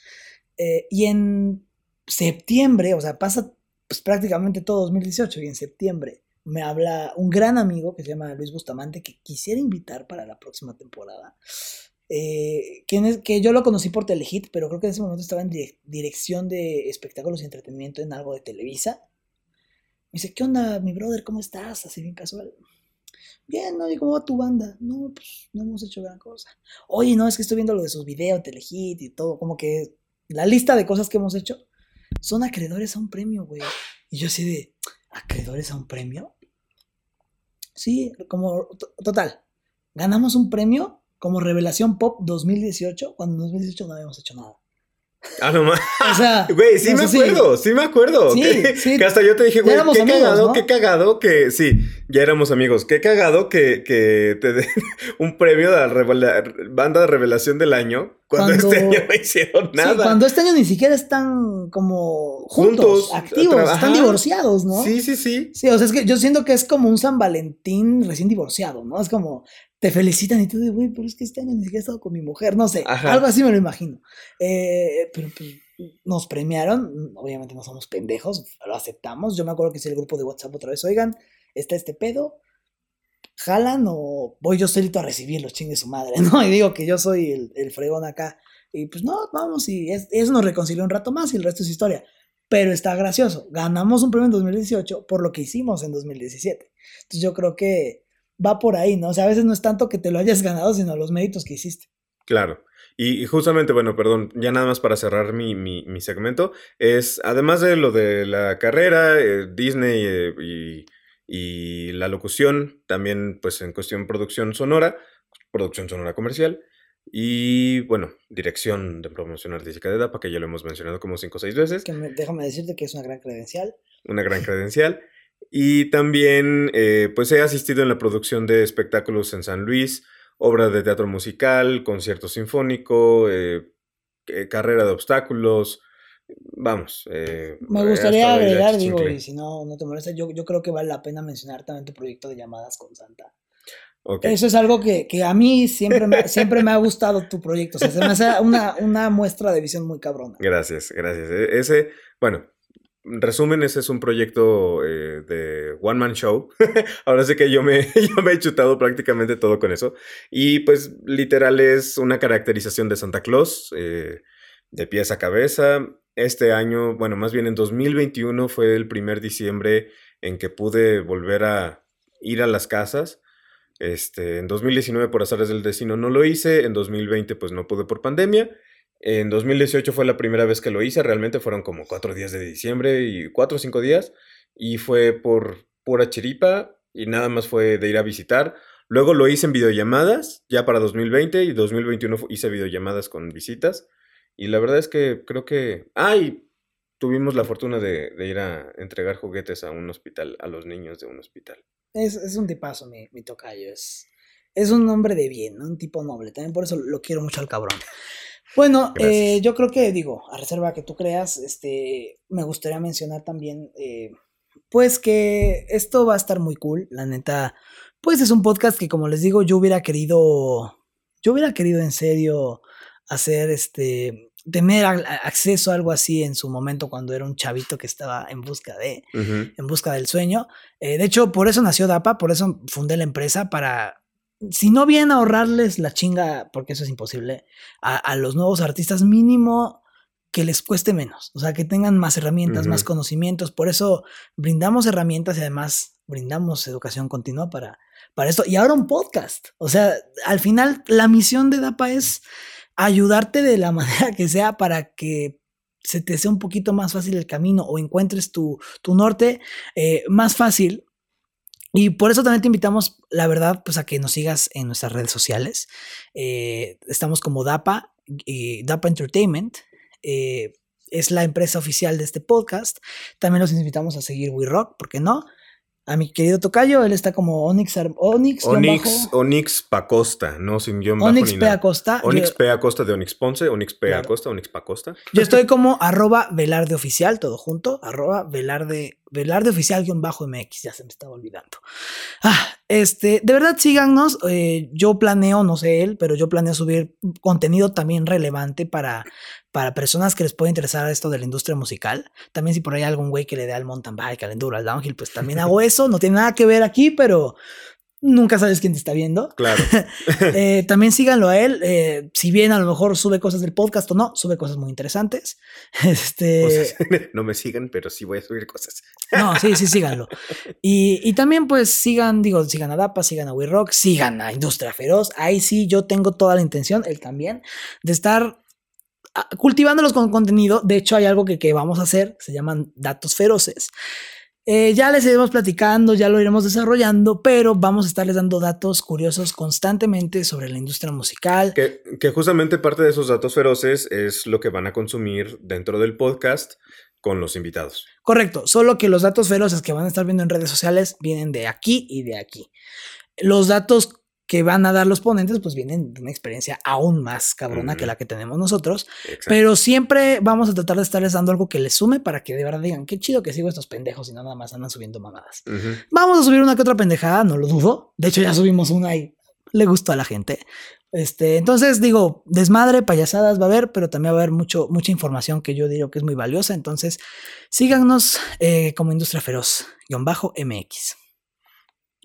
Eh, y en septiembre, o sea, pasa pues, prácticamente todo 2018 y en septiembre me habla un gran amigo que se llama Luis Bustamante que quisiera invitar para la próxima temporada. Eh, que, que yo lo conocí por Telehit, pero creo que en ese momento estaba en dirección de espectáculos y entretenimiento en algo de Televisa. Me dice, ¿qué onda, mi brother? ¿Cómo estás? Así bien casual. Bien, oye, ¿cómo va tu banda? No, pues no hemos hecho gran cosa. Oye, no, es que estoy viendo lo de sus videos, Telehit y todo, como que la lista de cosas que hemos hecho son acreedores a un premio, güey. Y yo así de, ¿acreedores a un premio? Sí, como, total, ganamos un premio como Revelación Pop 2018, cuando en 2018 no habíamos hecho nada. Ah, no más. O sea, güey, sí me acuerdo, sí. me acuerdo. Sí, que, sí. Que hasta yo te dije, güey, qué cagado, qué cagado que, sí, ya éramos amigos. Qué cagado que, que te den un premio de la banda de revelación del año cuando, este año no hicieron nada. cuando este año ni siquiera están como juntos, activos, están divorciados, ¿no? Sí, sí, sí. Sí, o sea, es que yo siento que es como un San Valentín recién divorciado, ¿no? Es como, te felicitan y tú dices, güey, pero es que este año ni siquiera he estado con mi mujer, no sé, algo así me lo imagino. Eh, pero pues nos premiaron, obviamente no somos pendejos, lo aceptamos. Yo me acuerdo que hice el grupo de WhatsApp otra vez, oigan, está este pedo, jalan o voy yo solito a recibirlo, chingue su madre, ¿no? Y digo que yo soy el, fregón acá. Y pues no, vamos, y eso nos reconcilió un rato más y el resto es historia. Pero está gracioso. Ganamos un premio en 2018 por lo que hicimos en 2017. Entonces yo creo que va por ahí, ¿no? O sea, a veces no es tanto que te lo hayas ganado, sino los méritos que hiciste. Claro. Y, justamente, bueno, perdón, ya nada más para cerrar mi, mi, segmento, es, además de lo de la carrera, eh, Disney eh, y, y, la locución, también pues en cuestión producción sonora, producción sonora comercial, y bueno, dirección de promoción artística de DAPA, que ya lo hemos mencionado como cinco o seis veces. Que déjame decirte que es una gran credencial. Una gran credencial. Y también eh, pues he asistido en la producción de espectáculos en San Luis, obra de teatro musical, concierto sinfónico, eh, eh, carrera de obstáculos. Vamos. Me gustaría agregar, digo, y si no, no te molesta, yo, yo creo que vale la pena mencionar también tu proyecto de llamadas con Santa. Eso es algo que, que, a mí siempre me, siempre me ha gustado tu proyecto. O sea, se me hace una, una muestra de visión muy cabrona. Gracias, gracias. E, ese, bueno, resumen, ese es un proyecto eh, de One Man Show. Ahora sí que yo me, yo me he chutado prácticamente todo con eso. Y pues literal es una caracterización de Santa Claus, eh, de pies a cabeza. Este año, bueno, más bien en 2021 fue el primer diciembre en que pude volver a ir a las casas. Este, en 2019 por azares del destino no lo hice, en 2020 pues no pude por pandemia en 2018 fue la primera vez que lo hice, realmente fueron como cuatro días de diciembre y cuatro o cinco días, y fue por pura chiripa y nada más fue de ir a visitar. Luego lo hice en videollamadas, ya para 2020 y 2021 hice videollamadas con visitas. Y la verdad es que creo que... ¡Ay! tuvimos la fortuna de, ir a entregar juguetes a un hospital, a los niños de un hospital. Es, un tipazo mi, mi tocayo, es, es un hombre de bien, un tipo noble. También por eso lo quiero mucho al cabrón. Bueno, eh, yo creo que, digo, a reserva que tú creas, este, me gustaría mencionar también, eh, pues que esto va a estar muy cool, la neta. Pues es un podcast que, como les digo, yo hubiera querido, yo hubiera querido en serio hacer, este, tener acceso a algo así en su momento cuando era un chavito que estaba en busca de, en busca del sueño. Eh, de hecho, por eso nació DAPA, por eso fundé la empresa para si no bien ahorrarles la chinga, porque eso es imposible, a, los nuevos artistas mínimo que les cueste menos, o sea, que tengan más herramientas, más conocimientos. Por eso brindamos herramientas y además brindamos educación continua para, para esto. Y ahora un podcast. O sea, al final la misión de DAPA es ayudarte de la manera que sea para que se te sea un poquito más fácil el camino o encuentres tu, tu norte eh, más fácil y por eso también te invitamos, la verdad, pues a que nos sigas en nuestras redes sociales. Eh, estamos como DAPA, y DAPA Entertainment. Eh, es la empresa oficial de este podcast. También los invitamos a seguir We Rock, ¿por qué no? a mi querido Tocayo, él está como Onyx Onyx Onyx, Onyx Pacosta, no sin guion bajo Onyx P. Acosta. Onyx P. Acosta de Onyx Ponce, Onyx P. Acosta, Onyx Pacosta. Yo estoy como arroba Velarde Oficial, todo junto, arroba Velarde, Velarde Oficial guion bajo MX, ya se me estaba olvidando. Ah, Este, de verdad, síganos. eh, yo planeo, no sé él, pero yo planeo subir contenido también relevante para, para personas que les pueda interesar esto de la industria musical. También si por ahí hay algún güey que le dé al mountain bike, al enduro, al downhill, pues también hago eso. No tiene nada que ver aquí, pero nunca sabes quién te está viendo. Claro. Eh, también síganlo a él. eh, si bien a lo mejor sube cosas del podcast o no, sube cosas muy interesantes. Este, O sea, no me sigan, pero sí voy a subir cosas. no, sí, sí, síganlo. Y, y también, pues, sigan, digo, sigan a Dapa, sigan a We Rock, sigan a Industria Feroz. Ahí sí, yo tengo toda la intención, él también, de estar ah, cultivándolos con contenido. De hecho, hay algo que, que vamos a hacer, se llaman datos feroces. Eh, ya les iremos platicando, ya lo iremos desarrollando, pero vamos a estarles dando datos curiosos constantemente sobre la industria musical. Que, que justamente parte de esos datos feroces es lo que van a consumir dentro del podcast con los invitados. Correcto, solo que los datos feroces que van a estar viendo en redes sociales vienen de aquí y de aquí. Los datos que van a dar los ponentes pues vienen de una experiencia aún más cabrona que la que tenemos nosotros, Exacto. pero siempre vamos a tratar de estarles dando algo que les sume para que de verdad digan, qué chido que sigo estos pendejos y no nada más andan subiendo mamadas. Vamos a subir una que otra pendejada, no lo dudo. De hecho ya subimos una y le gustó a la gente. Este, entonces digo, desmadre, payasadas va a haber, pero también va a haber mucho, mucha información que yo digo que es muy valiosa. Entonces, síganos eh, como Industria Feroz, guion bajo MX.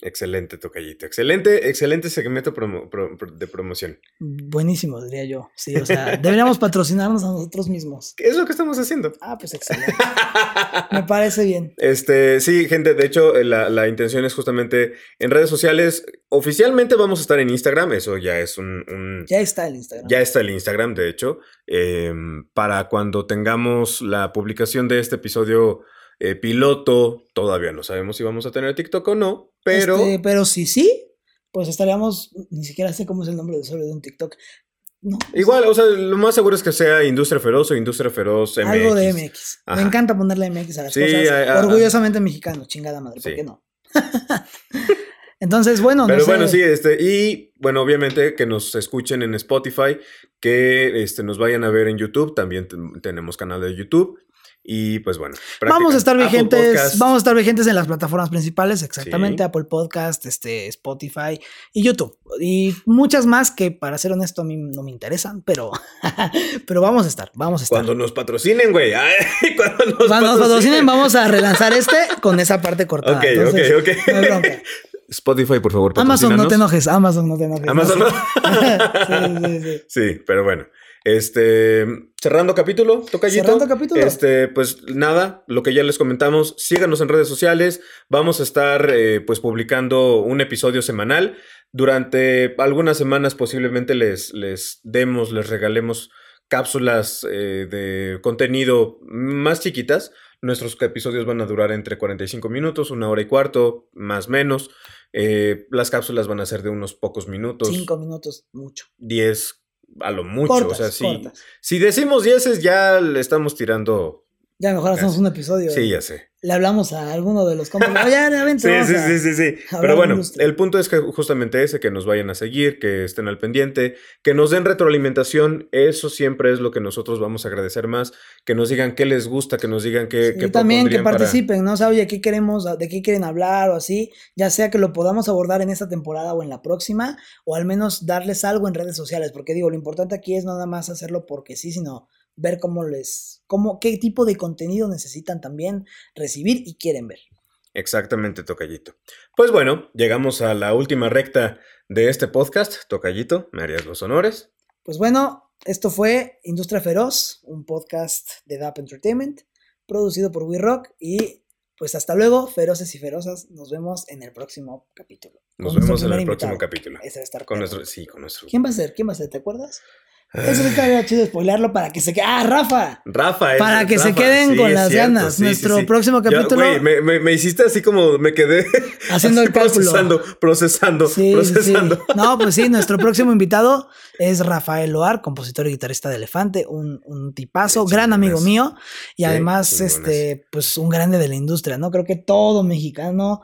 Excelente, tocallito. Excelente, excelente segmento promo- pro- pro- de promoción. Buenísimo, diría yo. Sí, o sea, deberíamos patrocinarnos a nosotros mismos. ¿Qué es lo que estamos haciendo? Ah, pues excelente. Me parece bien. Este, sí, gente, de hecho, eh, la, la intención es justamente en redes sociales. Oficialmente vamos a estar en Instagram, eso ya es un. un- Ya está el Instagram. ya está el Instagram, de hecho. em, para cuando tengamos la publicación de este episodio eh, piloto, todavía no sabemos si vamos a tener TikTok o no, pero. Este, pero si sí, pues estaríamos, ni siquiera sé cómo es el nombre de usuario de un TikTok. No, Igual, o sea, lo más seguro es que sea Industria Feroz o Industria Feroz MX. Algo de MX. Ajá. Me encanta ponerle MX a las Sí, cosas. a- a- Orgullosamente mexicano, chingada madre, ¿por Sí. qué no? Entonces, bueno, no Pero sé. bueno, sí, este, y bueno, obviamente que nos escuchen en Spotify, que este, nos vayan a ver en YouTube, también ten- tenemos canal de YouTube. Y pues bueno, Vamos a estar vigentes, vamos a estar vigentes en las plataformas principales, exactamente, Sí. Apple Podcast, este, Spotify y YouTube. Y muchas más que, para ser honesto, a mí no me interesan, pero, pero vamos a estar, vamos a estar. Cuando nos patrocinen, güey. Cuando nos Cuando nos patrocinen, vamos a relanzar este con esa parte cortada. Ok, Entonces, ok, ok. no hay bronca. Spotify, por favor, Amazon, no te enojes, Amazon, no te enojes. Amazon, no. no. sí, sí, sí. Sí, pero bueno. Este, cerrando capítulo, tocallito. Cerrando capítulo. Este, pues nada, lo que ya les comentamos, síganos en redes sociales. Vamos a estar eh, pues publicando un episodio semanal. Durante algunas semanas posiblemente les, les demos, les regalemos cápsulas eh, de contenido más chiquitas. Nuestros episodios van a durar entre 45 minutos, una hora y cuarto, más menos. Eh, las cápsulas van a ser de unos pocos minutos. Cinco minutos, mucho. 10 a lo mucho. cortas, o sea, cortas. Si decimos 10 ya le estamos tirando. Ya mejor hacemos un episodio. Sí, ya sé. Le hablamos a alguno de los compas. Oye, ya, vente, Sí, sí, sí, sí, Pero bueno, el punto es que justamente ese, que nos vayan a seguir, que estén al pendiente, que nos den retroalimentación. Eso siempre es lo que nosotros vamos a agradecer más. Que nos digan qué les gusta, que nos digan qué, Sí, qué también que para- participen, ¿no? O sea, oye, ¿qué queremos, de qué quieren hablar o así? Ya sea que lo podamos abordar en esta temporada o en la próxima, o al menos darles algo en redes sociales, porque digo, lo importante aquí es no nada más hacerlo porque sí, sino ver cómo les, cómo, qué tipo de contenido necesitan también recibir y quieren ver. Exactamente, Tocallito. Pues bueno, llegamos a la última recta de este podcast. Tocallito, ¿me harías los honores? Pues bueno, esto fue Industria Feroz, un podcast de DAP Entertainment, producido por We Rock y pues hasta luego, feroces y ferozas, nos vemos en el próximo capítulo. Nos vemos en el próximo invitado. capítulo. Ese va a estar Con nuestro, sí, con nuestro. ¿Quién va a ser? ¿Quién va a ser? ¿Te acuerdas? Eso estaría chido spoilarlo para que se quede. ¡Ah, Rafa! Rafa, es- Para que se queden sí, con las cierto, ganas. sí, Nuestro sí. próximo capítulo. me, me- me hiciste así como me quedé Haciendo el cálculo. procesando, procesando, Sí, sí, sí. procesando. No, pues sí, nuestro próximo invitado es Rafael Loar, compositor y guitarrista de Elefante, un, un tipazo, gran amigo mío y además, este, pues un grande de la industria, ¿no? Creo que todo mexicano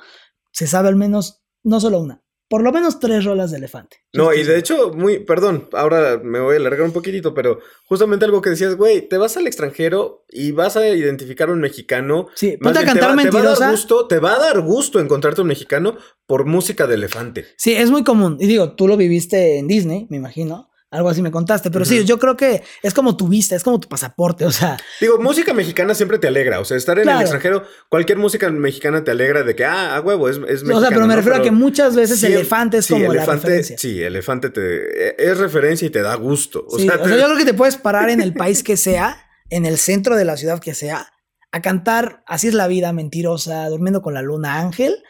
se sabe al menos, no solo una, por lo menos tres rolas de Elefante. No, y de hecho, muy, perdón, ahora me voy a alargar un poquitito, pero justamente algo que decías, güey, te vas al extranjero y vas a identificar a un mexicano. Sí, ponte a te cantar va- te va a dar gusto, te va a dar gusto encontrarte un mexicano por música de elefante. Sí, es muy común. Y digo, tú lo viviste en Disney, me imagino. Algo así me contaste. Pero sí, yo creo que es como tu vista, es como tu pasaporte. O sea, Digo, música mexicana siempre te alegra. O sea, estar en Claro. el extranjero, cualquier música mexicana te alegra de que, ah, a huevo, es, es mexicana. o sea, pero me ¿no? refiero a que muchas veces sí, elefante es sí, como la elefante, referencia. Sí, elefante te, es referencia y te da gusto. O Sí, sea, o te- sea, yo creo que te puedes parar en el país que sea, en el centro de la ciudad que sea, a cantar Así es la vida, mentirosa, durmiendo con la luna, ángel.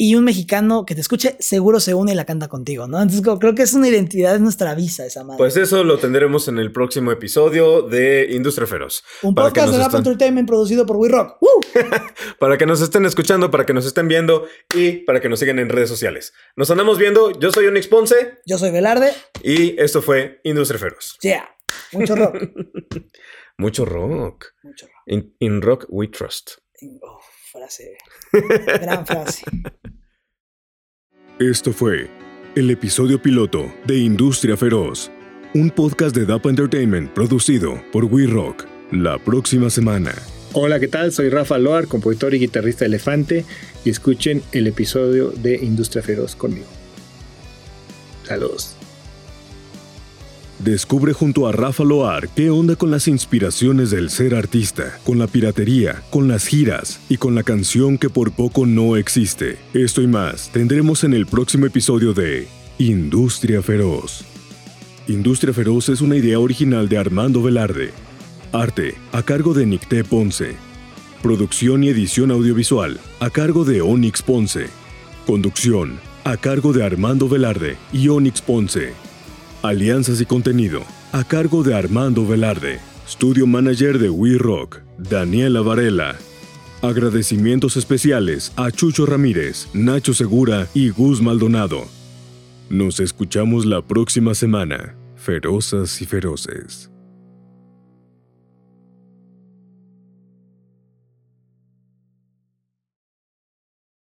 Y un mexicano que te escuche seguro se une y la canta contigo, ¿no? Entonces creo que es una identidad, es nuestra visa esa madre. Pues eso lo tendremos en el próximo episodio de Industria Feroz. un para podcast de Rap Entertainment producido por We Rock. ¡Uh! Para que nos estén escuchando, para que nos estén viendo y para que nos sigan en redes sociales. Nos andamos viendo. Yo soy Onyx Ponce Yo soy Velarde. y esto fue Industria Feroz. Yeah. Mucho rock. Mucho rock. Mucho rock. In, in rock we trust. Oh, frase. Gran frase. Esto fue el episodio piloto de Industria Feroz, un podcast de DAP Entertainment producido por We Rock. La próxima semana. Hola, ¿qué tal? Soy Rafa Loar, compositor y guitarrista de Elefante, y escuchen el episodio de Industria Feroz conmigo. Saludos. Descubre junto a Rafa Loar qué onda con las inspiraciones del ser artista, con la piratería, con las giras y con la canción que por poco no existe. Esto y más tendremos en el próximo episodio de Industria Feroz. Industria Feroz es una idea original de Armando Velarde. Arte a cargo de Nicté Ponce. Producción y edición audiovisual a cargo de Onyx Ponce. Conducción a cargo de Armando Velarde y Onyx Ponce. Alianzas y contenido a cargo de Armando Velarde. Studio Manager de We Rock, Daniela Varela. Agradecimientos especiales a Chucho Ramírez, Nacho Segura y Gus Maldonado. Nos escuchamos la próxima semana, ferozas y feroces.